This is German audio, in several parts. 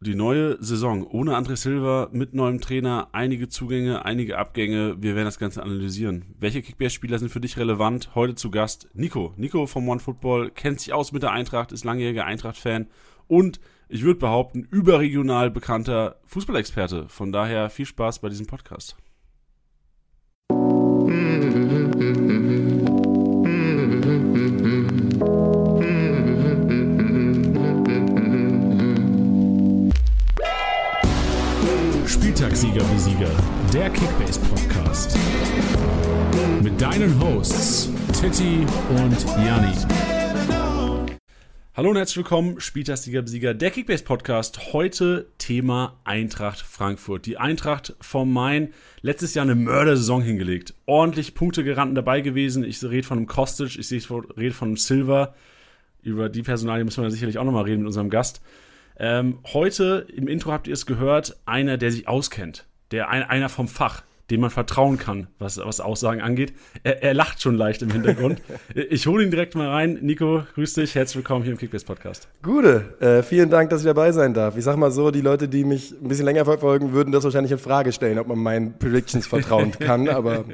Die neue Saison ohne André Silva, mit neuem Trainer, einige Zugänge, einige Abgänge. Wir werden das Ganze analysieren. Welche Kickbase-Spieler sind für dich relevant? Heute zu Gast Nico. Nico vom OneFootball kennt sich aus mit der Eintracht, ist langjähriger Eintracht-Fan und ich würde behaupten, überregional bekannter Fußballexperte. Von daher viel Spaß bei diesem Podcast. Spieltagssieger wie Sieger, der Kickbase Podcast. Mit deinen Hosts Titti und Janni. Hallo und herzlich willkommen, Spieltagssieger Besieger, der Kickbase Podcast. Heute Thema Eintracht Frankfurt. Die Eintracht vom Main letztes Jahr eine Mördersaison hingelegt. Ordentlich Punkte gerannt dabei gewesen. Ich rede von einem Kostic, ich rede von einem Silver. Über die Personalie müssen wir sicherlich auch nochmal reden mit unserem Gast. Ähm, heute im Intro habt ihr es gehört, einer, der sich auskennt, der ein, einer vom Fach, dem man vertrauen kann, was, was Aussagen angeht. Er, er lacht schon leicht im Hintergrund. ich hole ihn direkt mal rein. Nico, grüß dich, herzlich willkommen hier im Kickbase Podcast. Gute, äh, vielen Dank, dass ich dabei sein darf. Ich sag mal so, die Leute, die mich ein bisschen länger verfolgen, würden das wahrscheinlich in Frage stellen, ob man meinen Predictions vertrauen kann. aber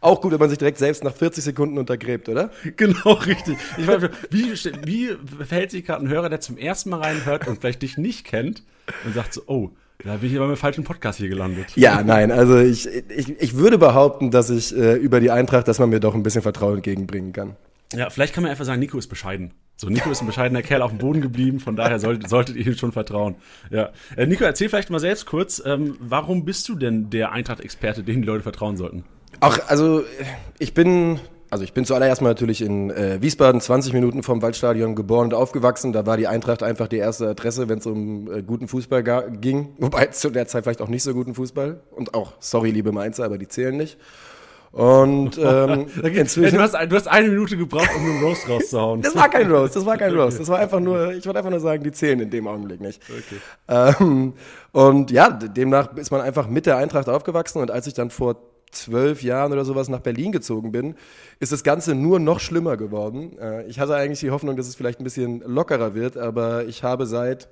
auch gut, wenn man sich direkt selbst nach 40 Sekunden untergräbt, oder? Genau, richtig. Ich meine, wie, wie verhält sich gerade ein Hörer, der zum ersten Mal reinhört und vielleicht dich nicht kennt und sagt so, oh, da bin ich aber mit falschen Podcast hier gelandet. Ja, nein, also ich, ich, ich würde behaupten, dass ich äh, über die Eintracht, dass man mir doch ein bisschen Vertrauen entgegenbringen kann. Ja, vielleicht kann man einfach sagen, Nico ist bescheiden. So, Nico ist ein bescheidener Kerl auf dem Boden geblieben, von daher solltet, solltet ihr ihm schon vertrauen. Ja. Äh, Nico, erzähl vielleicht mal selbst kurz, ähm, warum bist du denn der Eintracht-Experte, dem die Leute vertrauen sollten? Ach, also ich bin also ich bin zuallererst mal natürlich in äh, Wiesbaden, 20 Minuten vom Waldstadion geboren und aufgewachsen. Da war die Eintracht einfach die erste Adresse, wenn es um äh, guten Fußball ging. Wobei zu der Zeit vielleicht auch nicht so guten Fußball. Und auch, sorry, liebe Mainzer, aber die zählen nicht. Und ähm, inzwischen. du, hast, du hast eine Minute gebraucht, um einen Roast rauszuhauen. das war kein Roast, das war kein Roast. Das war einfach nur, ich wollte einfach nur sagen, die zählen in dem Augenblick nicht. Okay. Ähm, und ja, demnach ist man einfach mit der Eintracht aufgewachsen. Und als ich dann vor zwölf Jahren oder sowas nach Berlin gezogen bin, ist das Ganze nur noch schlimmer geworden. Äh, ich hatte eigentlich die Hoffnung, dass es vielleicht ein bisschen lockerer wird, aber ich habe seit,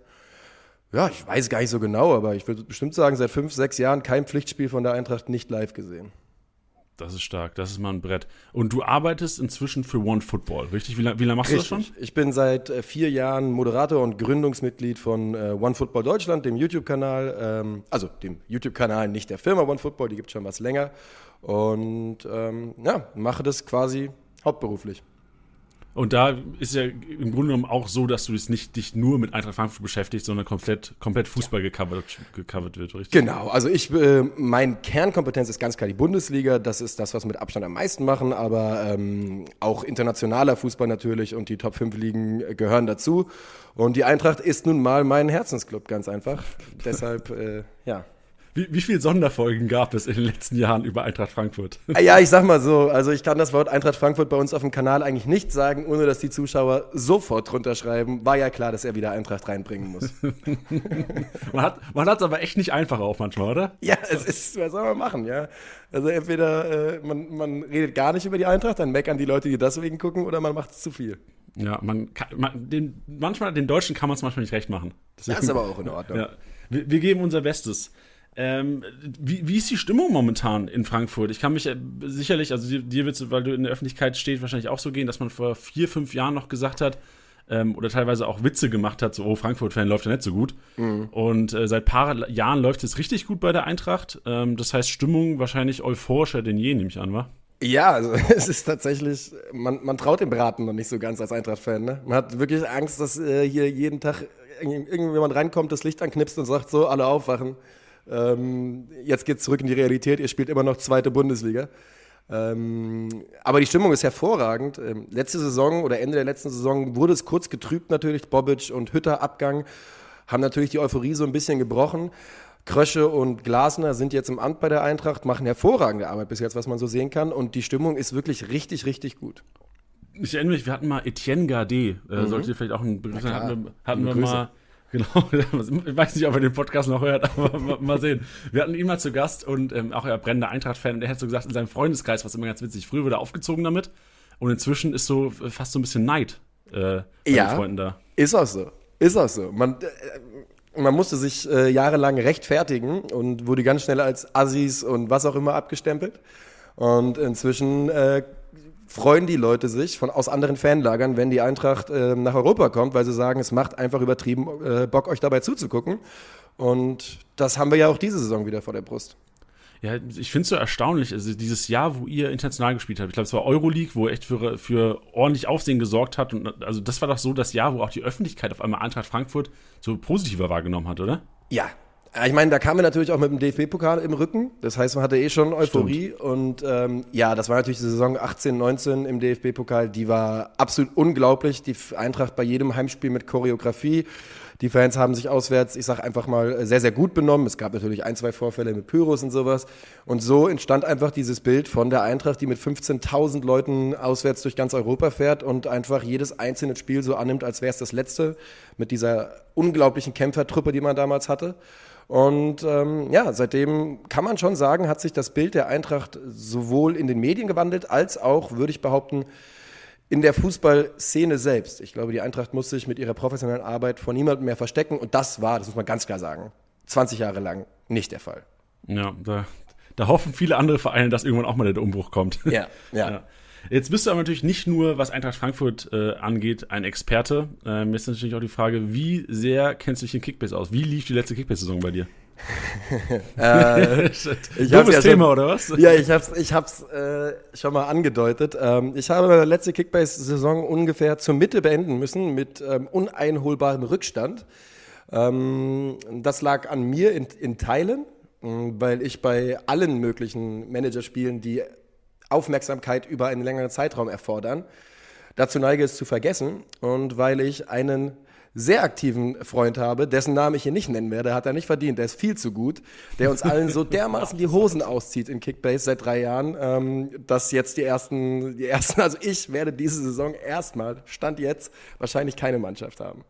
ja, ich weiß gar nicht so genau, aber ich würde bestimmt sagen, seit fünf, sechs Jahren kein Pflichtspiel von der Eintracht nicht live gesehen. Das ist stark, das ist mal ein Brett. Und du arbeitest inzwischen für One Football, richtig? Wie, lange, wie lange machst richtig. du das schon? Ich bin seit äh, vier Jahren Moderator und Gründungsmitglied von äh, One Football Deutschland, dem YouTube-Kanal. Ähm, also dem YouTube-Kanal nicht der Firma One Football, die gibt es schon was länger. Und ähm, ja, mache das quasi hauptberuflich. Und da ist ja im Grunde genommen auch so, dass du dich nicht dich nur mit Eintracht Frankfurt beschäftigst, sondern komplett, komplett Fußball ja. gecovert, gecovert wird, richtig? Genau, also ich, äh, mein Kernkompetenz ist ganz klar die Bundesliga, das ist das, was wir mit Abstand am meisten machen, aber ähm, auch internationaler Fußball natürlich und die Top 5 Ligen gehören dazu. Und die Eintracht ist nun mal mein Herzensclub, ganz einfach. Deshalb, äh, ja. Wie, wie viele Sonderfolgen gab es in den letzten Jahren über Eintracht Frankfurt? Ah, ja, ich sag mal so, also ich kann das Wort Eintracht Frankfurt bei uns auf dem Kanal eigentlich nicht sagen, ohne dass die Zuschauer sofort drunter schreiben. War ja klar, dass er wieder Eintracht reinbringen muss. man hat man es aber echt nicht einfach auch manchmal, oder? Ja, es ist, was soll man machen, ja? Also entweder äh, man, man redet gar nicht über die Eintracht, dann meckern die Leute, die deswegen gucken, oder man macht es zu viel. Ja, man kann, man, den, manchmal, den Deutschen kann man es manchmal nicht recht machen. Deswegen, das ist aber auch in Ordnung. Ja. Wir, wir geben unser Bestes. Ähm, wie, wie ist die Stimmung momentan in Frankfurt? Ich kann mich äh, sicherlich, also dir, dir wird es, weil du in der Öffentlichkeit stehst, wahrscheinlich auch so gehen, dass man vor vier, fünf Jahren noch gesagt hat, ähm, oder teilweise auch Witze gemacht hat, so, oh, Frankfurt-Fan läuft ja nicht so gut. Mhm. Und äh, seit paar Jahren läuft es richtig gut bei der Eintracht. Ähm, das heißt, Stimmung wahrscheinlich euphorischer denn je, nehme ich an, wa? Ja, also es ist tatsächlich, man, man traut dem Braten noch nicht so ganz als Eintracht-Fan. Ne? Man hat wirklich Angst, dass äh, hier jeden Tag irgendjemand reinkommt, das Licht anknipst und sagt so, alle aufwachen. Ähm, jetzt geht es zurück in die Realität. Ihr spielt immer noch zweite Bundesliga. Ähm, aber die Stimmung ist hervorragend. Ähm, letzte Saison oder Ende der letzten Saison wurde es kurz getrübt natürlich. Bobic und Hütter Abgang haben natürlich die Euphorie so ein bisschen gebrochen. Krösche und Glasner sind jetzt im Amt bei der Eintracht, machen hervorragende Arbeit bis jetzt, was man so sehen kann. Und die Stimmung ist wirklich richtig, richtig gut. Ich erinnere mich, wir hatten mal Etienne Gardet. Äh, mhm. Sollte vielleicht auch ein Begriff sein. Hatten hatten wir mal Genau, ich weiß nicht, ob er den Podcast noch hört, aber mal sehen. Wir hatten ihn mal zu Gast und ähm, auch er brennender Eintracht-Fan und er hat so gesagt, in seinem Freundeskreis, was immer ganz witzig, früher wurde er aufgezogen damit und inzwischen ist so fast so ein bisschen Neid äh, bei ja, den Freunden da. Ist auch so, ist auch so. Man, äh, man musste sich äh, jahrelang rechtfertigen und wurde ganz schnell als Assis und was auch immer abgestempelt. Und inzwischen äh, freuen die Leute sich von, aus anderen Fanlagern, wenn die Eintracht äh, nach Europa kommt, weil sie sagen, es macht einfach übertrieben äh, Bock, euch dabei zuzugucken. Und das haben wir ja auch diese Saison wieder vor der Brust. Ja, ich finde es so erstaunlich, also dieses Jahr, wo ihr international gespielt habt, ich glaube, es war Euroleague, wo echt für, für ordentlich Aufsehen gesorgt hat. Und also das war doch so das Jahr, wo auch die Öffentlichkeit auf einmal Eintracht Frankfurt so positiver wahrgenommen hat, oder? Ja, ich meine, da kamen wir natürlich auch mit dem DFB-Pokal im Rücken. Das heißt, man hatte eh schon Euphorie. Stimmt. Und ähm, ja, das war natürlich die Saison 18, 19 im DFB-Pokal. Die war absolut unglaublich. Die Eintracht bei jedem Heimspiel mit Choreografie. Die Fans haben sich auswärts, ich sag einfach mal, sehr, sehr gut benommen. Es gab natürlich ein, zwei Vorfälle mit Pyros und sowas. Und so entstand einfach dieses Bild von der Eintracht, die mit 15.000 Leuten auswärts durch ganz Europa fährt und einfach jedes einzelne Spiel so annimmt, als wäre es das letzte, mit dieser unglaublichen Kämpfertruppe, die man damals hatte. Und ähm, ja, seitdem kann man schon sagen, hat sich das Bild der Eintracht sowohl in den Medien gewandelt, als auch, würde ich behaupten, in der Fußballszene selbst. Ich glaube, die Eintracht muss sich mit ihrer professionellen Arbeit vor niemandem mehr verstecken. Und das war, das muss man ganz klar sagen, 20 Jahre lang nicht der Fall. Ja, da, da hoffen viele andere Vereine, dass irgendwann auch mal der Umbruch kommt. Ja, ja. ja. Jetzt bist du aber natürlich nicht nur, was Eintracht Frankfurt äh, angeht, ein Experte. Ähm, jetzt ist natürlich auch die Frage, wie sehr kennst du dich in Kickbase aus? Wie lief die letzte Kickbase-Saison bei dir? äh, ich Dummes ja Thema, schon, oder was? Ja, ich hab's, ich hab's äh, schon mal angedeutet. Ähm, ich habe meine letzte Kickbase-Saison ungefähr zur Mitte beenden müssen mit ähm, uneinholbarem Rückstand. Ähm, das lag an mir in, in Teilen, weil ich bei allen möglichen Managerspielen, die Aufmerksamkeit über einen längeren Zeitraum erfordern, dazu neige es zu vergessen. Und weil ich einen sehr aktiven Freund habe, dessen Namen ich hier nicht nennen werde, hat er nicht verdient, der ist viel zu gut, der uns allen so dermaßen die Hosen auszieht in Kickbase seit drei Jahren, ähm, dass jetzt die ersten, die ersten, also ich werde diese Saison erstmal, Stand jetzt, wahrscheinlich keine Mannschaft haben.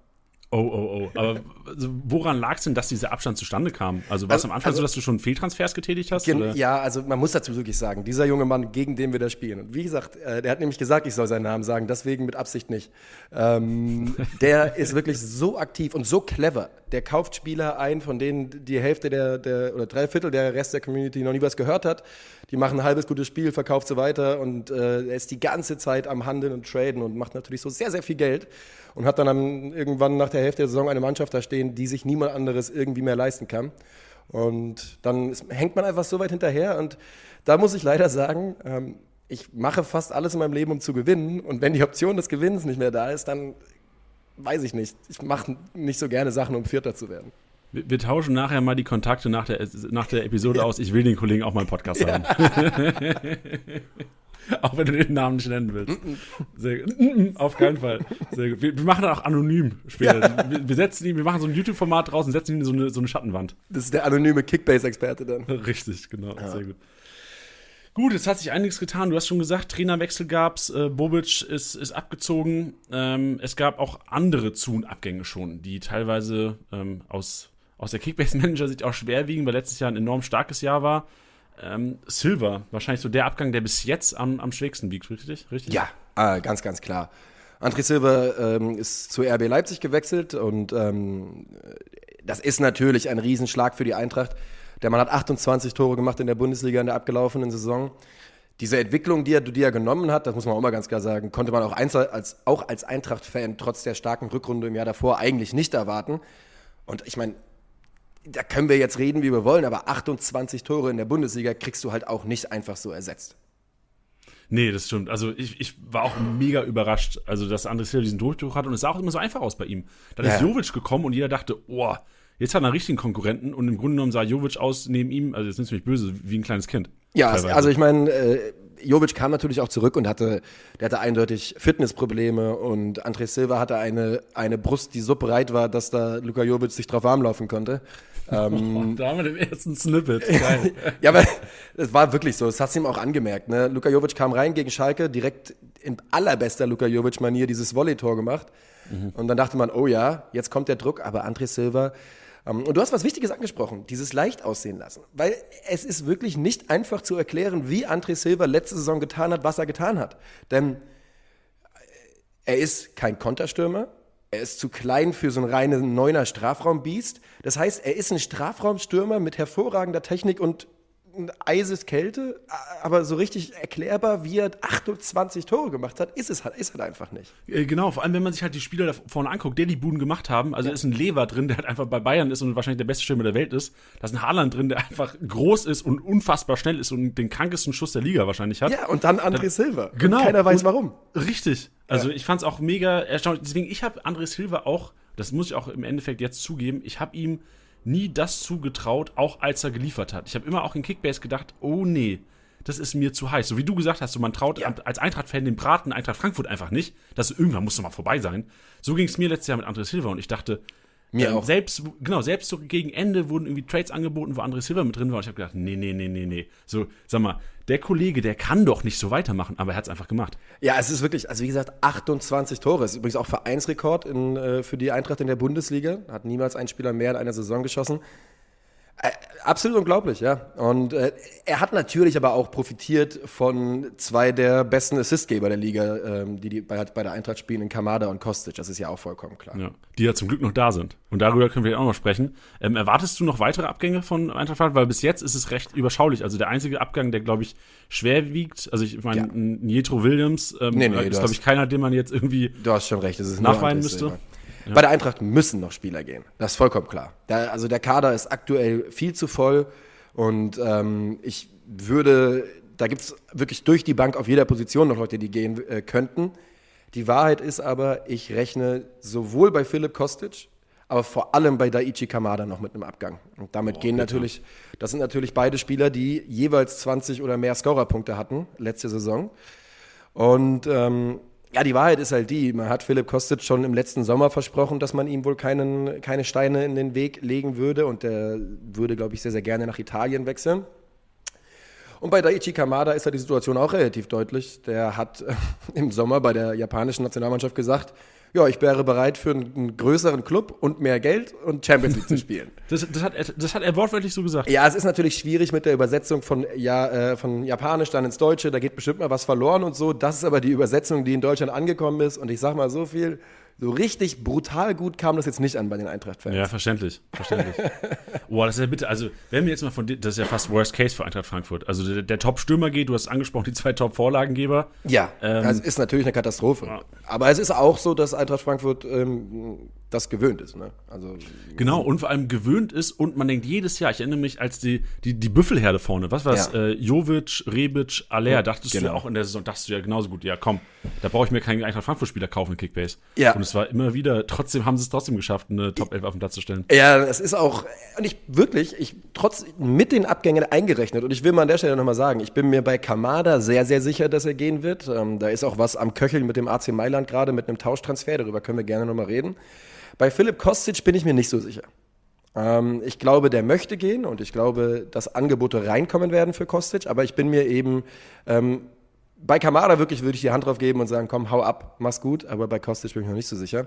Oh, oh, oh. Aber also, woran lag es denn, dass dieser Abstand zustande kam? Also war es also, am Anfang also, so, dass du schon Fehltransfers getätigt hast? Oder? Ja, also man muss dazu wirklich sagen, dieser junge Mann, gegen den wir da spielen, und wie gesagt, äh, der hat nämlich gesagt, ich soll seinen Namen sagen, deswegen mit Absicht nicht. Ähm, der ist wirklich so aktiv und so clever. Der kauft Spieler ein, von denen die Hälfte der, der oder drei Viertel der Rest der Community noch nie was gehört hat. Die machen ein halbes gutes Spiel, verkauft sie weiter und äh, er ist die ganze Zeit am Handeln und Traden und macht natürlich so sehr, sehr viel Geld und hat dann am, irgendwann nach der Hälfte der Saison eine Mannschaft da stehen, die sich niemand anderes irgendwie mehr leisten kann. Und dann ist, hängt man einfach so weit hinterher und da muss ich leider sagen, ähm, ich mache fast alles in meinem Leben, um zu gewinnen. Und wenn die Option des Gewinns nicht mehr da ist, dann weiß ich nicht. Ich mache nicht so gerne Sachen, um Vierter zu werden. Wir, wir, tauschen nachher mal die Kontakte nach der, nach der Episode aus. Ich will den Kollegen auch mal einen Podcast ja. haben. Auch wenn du den Namen nicht nennen willst. Sehr, auf keinen Fall. Wir, wir, machen das auch anonym später. Ja. Wir, wir, setzen ihn, wir machen so ein YouTube-Format draus und setzen ihn in so eine, so eine Schattenwand. Das ist der anonyme Kickbase-Experte dann. Richtig, genau. Ja. Sehr gut. Gut, jetzt hat sich einiges getan. Du hast schon gesagt, Trainerwechsel gab's, äh, Bobic ist, ist abgezogen. Ähm, es gab auch andere Zu- und Abgänge schon, die teilweise ähm, aus, aus der Kickbase-Manager-Sicht auch schwer wiegen, weil letztes Jahr ein enorm starkes Jahr war. Ähm, Silver, wahrscheinlich so der Abgang, der bis jetzt am, am schwächsten wiegt, richtig? richtig? Ja, äh, ganz, ganz klar. André Silva ähm, ist zu RB Leipzig gewechselt und ähm, das ist natürlich ein Riesenschlag für die Eintracht. Der Mann hat 28 Tore gemacht in der Bundesliga in der abgelaufenen Saison. Diese Entwicklung, die er, die er genommen hat, das muss man auch mal ganz klar sagen, konnte man auch, als, auch als Eintracht-Fan trotz der starken Rückrunde im Jahr davor eigentlich nicht erwarten. Und ich meine, da können wir jetzt reden, wie wir wollen, aber 28 Tore in der Bundesliga kriegst du halt auch nicht einfach so ersetzt. Nee, das stimmt. Also ich, ich war auch mega überrascht, also dass André Silva diesen Durchbruch hat und es sah auch immer so einfach aus bei ihm. Dann ja. ist Jovic gekommen und jeder dachte, oh, jetzt hat er einen richtigen Konkurrenten und im Grunde genommen sah Jovic aus neben ihm, also jetzt nimmst du mich böse, wie ein kleines Kind. Ja, teilweise. also ich meine, äh, Jovic kam natürlich auch zurück und hatte, der hatte eindeutig Fitnessprobleme und André Silva hatte eine, eine Brust, die so breit war, dass da Luka Jovic sich drauf warm laufen konnte. Ähm, oh, da haben wir den ersten Snippet. Geil. ja, aber es war wirklich so. Das hast du ihm auch angemerkt. Ne? Luka Jovic kam rein gegen Schalke, direkt in allerbester Luka Jovic-Manier dieses Volley-Tor gemacht. Mhm. Und dann dachte man, oh ja, jetzt kommt der Druck. Aber André Silva und du hast was Wichtiges angesprochen, dieses leicht aussehen lassen. Weil es ist wirklich nicht einfach zu erklären, wie André Silva letzte Saison getan hat, was er getan hat. Denn äh, er ist kein Konterstürmer, Er ist zu klein für so einen reinen neuner Strafraumbiest. Das heißt, er ist ein Strafraumstürmer mit hervorragender Technik und eises Kälte, aber so richtig erklärbar, wie er 28 Tore gemacht hat, ist es halt, ist halt einfach nicht. Äh, genau, vor allem wenn man sich halt die Spieler da vorne anguckt, der die Buden gemacht haben. Also ja. ist ein Lever drin, der halt einfach bei Bayern ist und wahrscheinlich der beste Stürmer der Welt ist. Da ist ein Haaland drin, der einfach groß ist und unfassbar schnell ist und den krankesten Schuss der Liga wahrscheinlich hat. Ja, und dann André Silva. Genau. Und keiner weiß warum. Richtig. Also ja. ich fand es auch mega erstaunlich. Deswegen, ich habe André Silva auch, das muss ich auch im Endeffekt jetzt zugeben, ich habe ihm nie das zugetraut, auch als er geliefert hat. Ich habe immer auch in Kickbase gedacht, oh nee, das ist mir zu heiß. So wie du gesagt hast, so man traut ja. als Eintracht-Fan dem Braten Eintracht Frankfurt einfach nicht. dass irgendwann muss doch mal vorbei sein. So ging es mir letztes Jahr mit André Silva und ich dachte, mir ähm, auch. Selbst, genau, selbst so gegen Ende wurden irgendwie Trades angeboten, wo André Silva mit drin war. Und ich habe gedacht, nee, nee, nee, nee, nee. So, sag mal, der Kollege, der kann doch nicht so weitermachen, aber er hat es einfach gemacht. Ja, es ist wirklich, also wie gesagt, 28 Tore. Ist übrigens auch Vereinsrekord in, äh, für die Eintracht in der Bundesliga. Hat niemals ein Spieler mehr in einer Saison geschossen. Äh, absolut unglaublich, ja. Und äh, er hat natürlich aber auch profitiert von zwei der besten Assistgeber der Liga, ähm, die, die bei, bei, der Eintracht spielen, in Kamada und Kostic. Das ist ja auch vollkommen klar. Ja, die ja zum Glück noch da sind. Und darüber können wir auch noch sprechen. Ähm, erwartest du noch weitere Abgänge von Eintracht Frankfurt? Weil bis jetzt ist es recht überschaulich. Also der einzige Abgang, der, glaube ich, schwer wiegt, also ich meine, ja. Nietro Williams ähm, nee, nee, ist, glaube ich, keiner, den man jetzt irgendwie du hast schon recht, es ist nachweinen müsste. Silber. Ja. Bei der Eintracht müssen noch Spieler gehen. Das ist vollkommen klar. Der, also der Kader ist aktuell viel zu voll und ähm, ich würde, da gibt es wirklich durch die Bank auf jeder Position noch Leute, die gehen äh, könnten. Die Wahrheit ist aber, ich rechne sowohl bei Philipp Kostic, aber vor allem bei Daichi Kamada noch mit einem Abgang. Und damit oh, gehen bitte. natürlich, das sind natürlich beide Spieler, die jeweils 20 oder mehr Scorerpunkte hatten letzte Saison. Und ähm, ja, die Wahrheit ist halt die, man hat Philipp Kostic schon im letzten Sommer versprochen, dass man ihm wohl keinen, keine Steine in den Weg legen würde und der würde, glaube ich, sehr, sehr gerne nach Italien wechseln. Und bei Daichi Kamada ist ja die Situation auch relativ deutlich. Der hat äh, im Sommer bei der japanischen Nationalmannschaft gesagt, ja, ich wäre bereit für einen größeren Club und mehr Geld und Champions League zu spielen. Das, das, hat, das hat er wortwörtlich so gesagt. Ja, es ist natürlich schwierig mit der Übersetzung von, ja, äh, von Japanisch dann ins Deutsche. Da geht bestimmt mal was verloren und so. Das ist aber die Übersetzung, die in Deutschland angekommen ist. Und ich sag mal so viel, so richtig brutal gut kam das jetzt nicht an bei den Eintracht-Fans. Ja, verständlich. Verständlich. Boah, das ist ja bitte, also, wenn wir jetzt mal von, das ist ja fast Worst Case für Eintracht Frankfurt. Also, der, der Top-Stürmer geht, du hast angesprochen, die zwei Top-Vorlagengeber. Ja, ähm, das ist natürlich eine Katastrophe. Ja. Aber es ist auch so, dass Eintracht Frankfurt ähm, das gewöhnt ist. Ne? Also, genau, und vor allem gewöhnt ist und man denkt jedes Jahr, ich erinnere mich, als die, die, die Büffelherde vorne, was war es? Ja. Äh, Jovic, Rebic, Aller, dachtest genau. du ja auch in der Saison, dachtest du ja genauso gut, ja komm, da brauche ich mir keinen Eintracht Frankfurt-Spieler kaufen in Kickbase. Ja. Und es war immer wieder, trotzdem haben sie es trotzdem geschafft, eine Top 11 auf den Platz zu stellen. Ja, es ist auch, und ich wirklich, ich trotz mit den Abgängen eingerechnet, und ich will mal an der Stelle nochmal sagen, ich bin mir bei Kamada sehr, sehr sicher, dass er gehen wird. Ähm, da ist auch was am Köcheln mit dem AC Mailand gerade, mit einem Tauschtransfer, darüber können wir gerne nochmal reden. Bei Philipp Kostic bin ich mir nicht so sicher. Ähm, ich glaube, der möchte gehen und ich glaube, dass Angebote reinkommen werden für Kostic, aber ich bin mir eben ähm, bei Kamada wirklich würde ich die Hand drauf geben und sagen, komm, hau ab, mach's gut, aber bei Kostic bin ich noch nicht so sicher.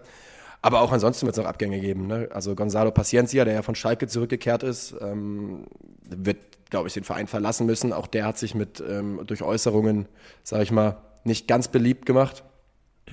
Aber auch ansonsten wird es noch Abgänge geben. Ne? Also Gonzalo Paciencia, der ja von Schalke zurückgekehrt ist, ähm, wird, glaube ich, den Verein verlassen müssen. Auch der hat sich mit ähm, durch Äußerungen, sage ich mal, nicht ganz beliebt gemacht.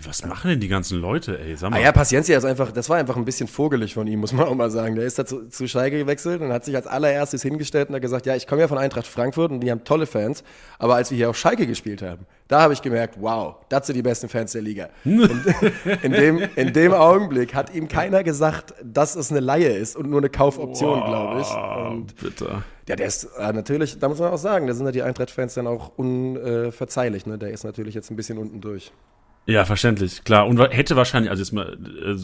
Was machen denn die ganzen Leute, ey? Sag mal. Ah ja, Paciencia ist einfach, das war einfach ein bisschen vogelig von ihm, muss man auch mal sagen. Der ist da zu, zu Schalke gewechselt und hat sich als allererstes hingestellt und hat gesagt, ja, ich komme ja von Eintracht Frankfurt und die haben tolle Fans, aber als wir hier auf Schalke gespielt haben, da habe ich gemerkt, wow, das sind die besten Fans der Liga. Und in dem, in dem Augenblick hat ihm keiner gesagt, dass es eine Laie ist und nur eine Kaufoption, wow, glaube ich. Und bitte. Ja, der ist äh, natürlich, da muss man auch sagen, da sind ja die Eintracht-Fans dann auch unverzeihlich. Ne? Der ist natürlich jetzt ein bisschen unten durch. Ja, verständlich, klar. Und hätte wahrscheinlich, also jetzt mal, äh,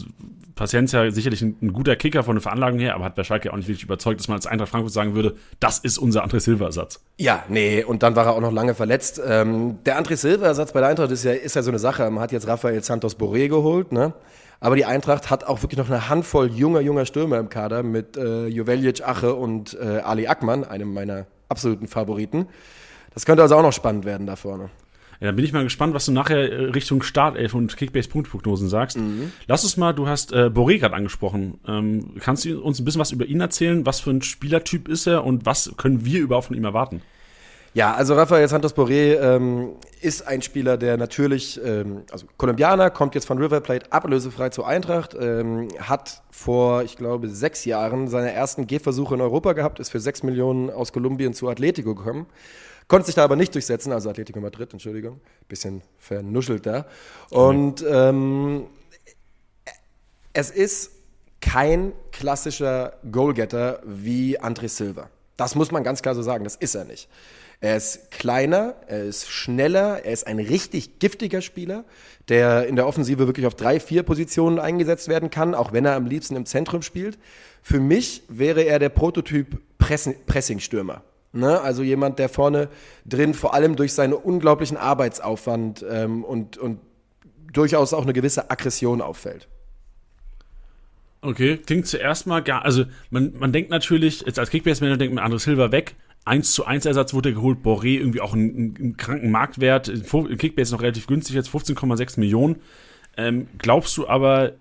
Paciencia sicherlich ein, ein, guter Kicker von der Veranlagung her, aber hat bei Schalke auch nicht wirklich überzeugt, dass man als Eintracht Frankfurt sagen würde, das ist unser André Silva-Ersatz. Ja, nee, und dann war er auch noch lange verletzt. Ähm, der André Silva-Ersatz bei der Eintracht ist ja, ist ja so eine Sache. Man hat jetzt Rafael Santos Boré geholt, ne? Aber die Eintracht hat auch wirklich noch eine Handvoll junger, junger Stürmer im Kader mit äh, Jovelic, Ache und äh, Ali Akman, einem meiner absoluten Favoriten. Das könnte also auch noch spannend werden da vorne. Ja, dann bin ich mal gespannt, was du nachher äh, Richtung Startelf und Kickbase-Punktprognosen sagst. Mhm. Lass uns mal, du hast äh, Boré gerade angesprochen. Ähm, kannst du uns ein bisschen was über ihn erzählen? Was für ein Spielertyp ist er und was können wir überhaupt von ihm erwarten? Ja, also Rafael Santos Boré ähm, ist ein Spieler, der natürlich, ähm, also Kolumbianer, kommt jetzt von River Plate ablösefrei zur Eintracht, ähm, hat vor, ich glaube, sechs Jahren seine ersten Gehversuche in Europa gehabt, ist für sechs Millionen aus Kolumbien zu Atletico gekommen. Konnte sich da aber nicht durchsetzen, also Atletico Madrid, Entschuldigung, bisschen vernuschelt da. Und ähm, es ist kein klassischer Goalgetter wie André Silva. Das muss man ganz klar so sagen, das ist er nicht. Er ist kleiner, er ist schneller, er ist ein richtig giftiger Spieler, der in der Offensive wirklich auf drei, vier Positionen eingesetzt werden kann, auch wenn er am liebsten im Zentrum spielt. Für mich wäre er der Prototyp Pressing-Stürmer. Ne? Also jemand, der vorne drin vor allem durch seinen unglaublichen Arbeitsaufwand ähm, und, und durchaus auch eine gewisse Aggression auffällt. Okay, klingt zuerst mal gar, also man, man denkt natürlich, jetzt als Kickbase-Manager denkt man André Silva weg, 1 zu 1 Ersatz wurde geholt. Boré irgendwie auch einen, einen kranken Marktwert. Kickbase noch relativ günstig, jetzt 15,6 Millionen. Ähm, glaubst du aber,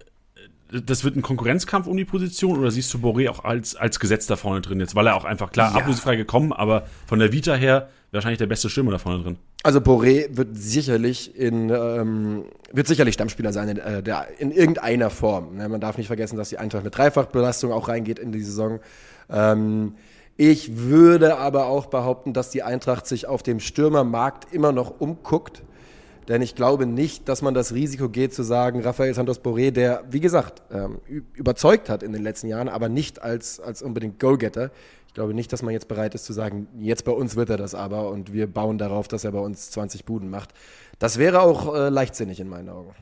das wird ein Konkurrenzkampf um die Position oder siehst du Boré auch als, als Gesetz da vorne drin jetzt? Weil er auch einfach, klar, ja. ablösefrei gekommen, aber von der Vita her wahrscheinlich der beste Stürmer da vorne drin. Also Boré wird sicherlich in ähm, wird sicherlich Stammspieler sein in, äh, der, in irgendeiner Form. Ne? Man darf nicht vergessen, dass die Eintracht mit Dreifachbelastung auch reingeht in die Saison. Ähm, ich würde aber auch behaupten, dass die Eintracht sich auf dem Stürmermarkt immer noch umguckt. Denn ich glaube nicht, dass man das Risiko geht zu sagen, Rafael Santos Boré, der, wie gesagt, ähm, überzeugt hat in den letzten Jahren, aber nicht als, als unbedingt Goalgetter. Ich glaube nicht, dass man jetzt bereit ist zu sagen, jetzt bei uns wird er das aber und wir bauen darauf, dass er bei uns 20 Buden macht. Das wäre auch äh, leichtsinnig in meinen Augen.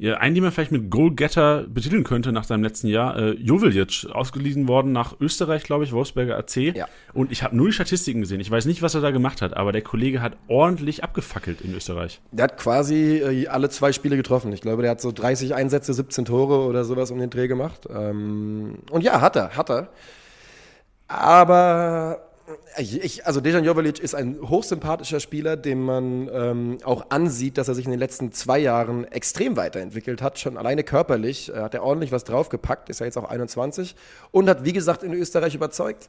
Ja, einen, den man vielleicht mit Goalgetter betiteln könnte nach seinem letzten Jahr, äh, Joveljic, ausgeliehen worden nach Österreich, glaube ich, Wolfsberger AC. Ja. Und ich habe nur die Statistiken gesehen. Ich weiß nicht, was er da gemacht hat, aber der Kollege hat ordentlich abgefackelt in Österreich. Der hat quasi äh, alle zwei Spiele getroffen. Ich glaube, der hat so 30 Einsätze, 17 Tore oder sowas um den Dreh gemacht. Ähm, und ja, hat er, hat er. Aber ich, also Dejan Jovalic ist ein hochsympathischer Spieler, dem man ähm, auch ansieht, dass er sich in den letzten zwei Jahren extrem weiterentwickelt hat. Schon alleine körperlich äh, hat er ordentlich was draufgepackt, ist ja jetzt auch 21 und hat, wie gesagt, in Österreich überzeugt.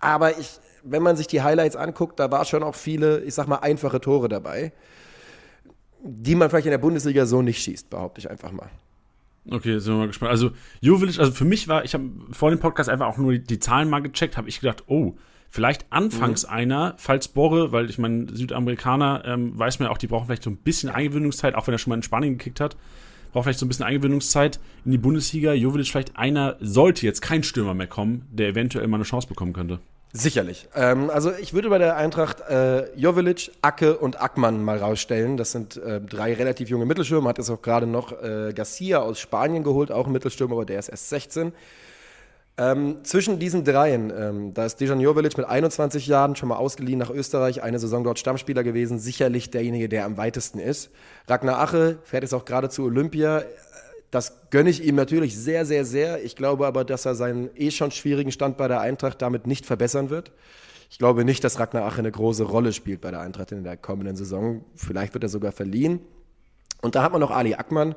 Aber ich, wenn man sich die Highlights anguckt, da war schon auch viele, ich sag mal, einfache Tore dabei, die man vielleicht in der Bundesliga so nicht schießt, behaupte ich einfach mal. Okay, sind wir mal gespannt. Also, Jovic, also für mich war, ich habe vor dem Podcast einfach auch nur die, die Zahlen mal gecheckt, habe ich gedacht, oh, Vielleicht anfangs mhm. einer, falls Borre, weil ich meine, Südamerikaner ähm, weiß man ja auch, die brauchen vielleicht so ein bisschen Eingewöhnungszeit, auch wenn er schon mal in Spanien gekickt hat. Braucht vielleicht so ein bisschen Eingewöhnungszeit in die Bundesliga. Jovic vielleicht einer, sollte jetzt kein Stürmer mehr kommen, der eventuell mal eine Chance bekommen könnte. Sicherlich. Ähm, also ich würde bei der Eintracht äh, Jovilic, Acke und Ackmann mal rausstellen. Das sind äh, drei relativ junge Mittelstürmer. Hat jetzt auch gerade noch äh, Garcia aus Spanien geholt, auch ein Mittelstürmer, aber der ist erst 16. Ähm, zwischen diesen dreien, ähm, da ist Dejan Jovic mit 21 Jahren schon mal ausgeliehen nach Österreich, eine Saison dort Stammspieler gewesen, sicherlich derjenige, der am weitesten ist. Ragnar Ache fährt jetzt auch gerade zu Olympia. Das gönne ich ihm natürlich sehr, sehr, sehr. Ich glaube aber, dass er seinen eh schon schwierigen Stand bei der Eintracht damit nicht verbessern wird. Ich glaube nicht, dass Ragnar Ache eine große Rolle spielt bei der Eintracht in der kommenden Saison. Vielleicht wird er sogar verliehen. Und da hat man noch Ali Ackmann,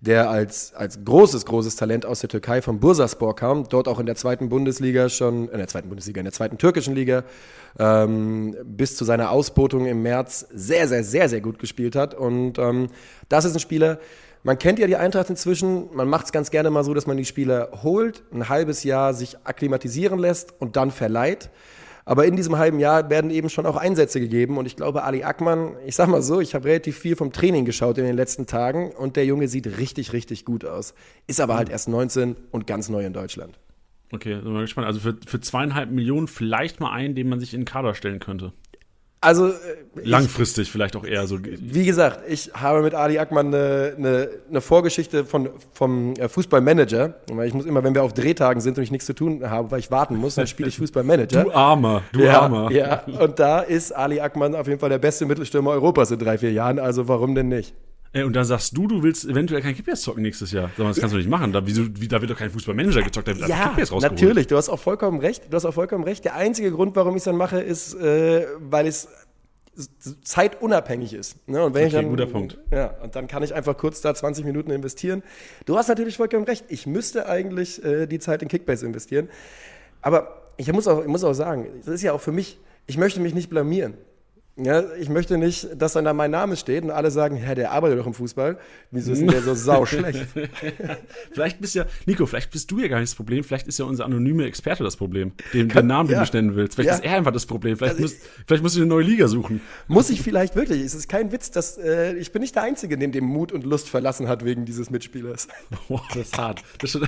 der als, als großes, großes Talent aus der Türkei vom Bursaspor kam, dort auch in der zweiten Bundesliga schon, in der zweiten Bundesliga, in der zweiten türkischen Liga, ähm, bis zu seiner Ausbotung im März sehr, sehr, sehr, sehr gut gespielt hat. Und ähm, das ist ein Spieler, man kennt ja die Eintracht inzwischen, man macht es ganz gerne mal so, dass man die Spieler holt, ein halbes Jahr sich akklimatisieren lässt und dann verleiht. Aber in diesem halben Jahr werden eben schon auch Einsätze gegeben. Und ich glaube, Ali Ackmann, ich sag mal so, ich habe relativ viel vom Training geschaut in den letzten Tagen und der Junge sieht richtig, richtig gut aus. Ist aber halt erst 19 und ganz neu in Deutschland. Okay, sind wir gespannt. Also für, für zweieinhalb Millionen vielleicht mal einen, den man sich in den Kader stellen könnte. Also äh, langfristig ich, vielleicht auch eher so. Wie gesagt, ich habe mit Ali Ackmann eine, eine, eine Vorgeschichte von, vom äh, Fußballmanager. Ich muss immer, wenn wir auf Drehtagen sind und ich nichts zu tun habe, weil ich warten muss, dann spiele ich Fußballmanager. Du Armer, du ja, Armer. Ja, und da ist Ali Ackmann auf jeden Fall der beste Mittelstürmer Europas in drei, vier Jahren. Also warum denn nicht? Ey, und dann sagst du, du willst eventuell kein Kickbase zocken nächstes Jahr. Sag mal, das kannst du nicht machen. Da, wieso, wie, da wird doch kein Fußballmanager gezockt, da wird ja, Kickbase rausgeholt. natürlich. Du hast auch vollkommen recht. Du hast auch vollkommen recht. Der einzige Grund, warum ich es dann mache, ist, äh, weil es zeitunabhängig ist. Ne? Und wenn okay, ich dann, guter Punkt. Ja, und dann kann ich einfach kurz da 20 Minuten investieren. Du hast natürlich vollkommen recht. Ich müsste eigentlich äh, die Zeit in Kickbase investieren. Aber ich muss auch, ich muss auch sagen, das ist ja auch für mich ich möchte mich nicht blamieren. Ja, ich möchte nicht, dass dann da mein Name steht und alle sagen, ja, der arbeitet doch im Fußball. Wieso ist denn der so sau schlecht? vielleicht bist ja, Nico, vielleicht bist du ja gar nicht das Problem. Vielleicht ist ja unser anonyme Experte das Problem, den, den Namen, den ja. du nennen willst. Vielleicht ja. ist er einfach das Problem. Vielleicht, also musst, vielleicht musst du eine neue Liga suchen. Muss ich vielleicht wirklich. Es ist kein Witz, dass äh, ich bin nicht der Einzige, den dem Mut und Lust verlassen hat wegen dieses Mitspielers. Wow, das ist hart. Das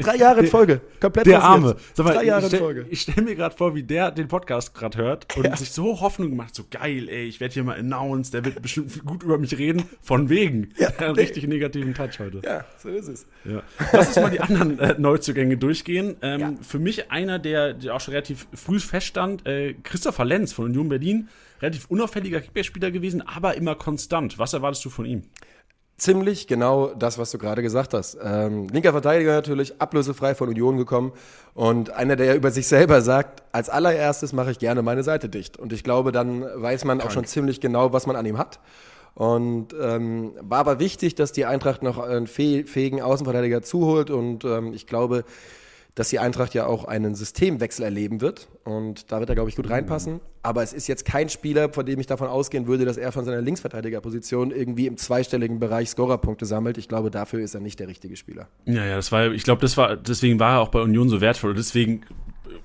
Drei Jahre in Folge. Komplett Der Arme. Sag mal, Drei Jahre in Folge. Ich stelle mir gerade vor, wie der den Podcast gerade hört und sich so Hoffnung gemacht, so geil, ey, ich werde hier mal announced, der wird bestimmt gut über mich reden, von wegen. Ja, einen richtig negativen Touch heute. Ja, so ist es. Ja. Lass uns mal die anderen äh, Neuzugänge durchgehen. Ähm, ja. Für mich einer, der, der auch schon relativ früh feststand, äh, Christopher Lenz von Union Berlin, relativ unauffälliger Kickbase-Spieler gewesen, aber immer konstant. Was erwartest du von ihm? Ziemlich genau das, was du gerade gesagt hast. Ähm, linker Verteidiger natürlich, ablösefrei von Union gekommen und einer, der über sich selber sagt, als allererstes mache ich gerne meine Seite dicht. Und ich glaube, dann weiß man Krank. auch schon ziemlich genau, was man an ihm hat. Und ähm, war aber wichtig, dass die Eintracht noch einen fähigen Außenverteidiger zuholt und ähm, ich glaube, dass die Eintracht ja auch einen Systemwechsel erleben wird. Und da wird er, glaube ich, gut reinpassen. Aber es ist jetzt kein Spieler, von dem ich davon ausgehen würde, dass er von seiner Linksverteidigerposition irgendwie im zweistelligen Bereich Scorerpunkte sammelt. Ich glaube, dafür ist er nicht der richtige Spieler. Ja, ja, das war, ich glaube, das war, deswegen war er auch bei Union so wertvoll. Und deswegen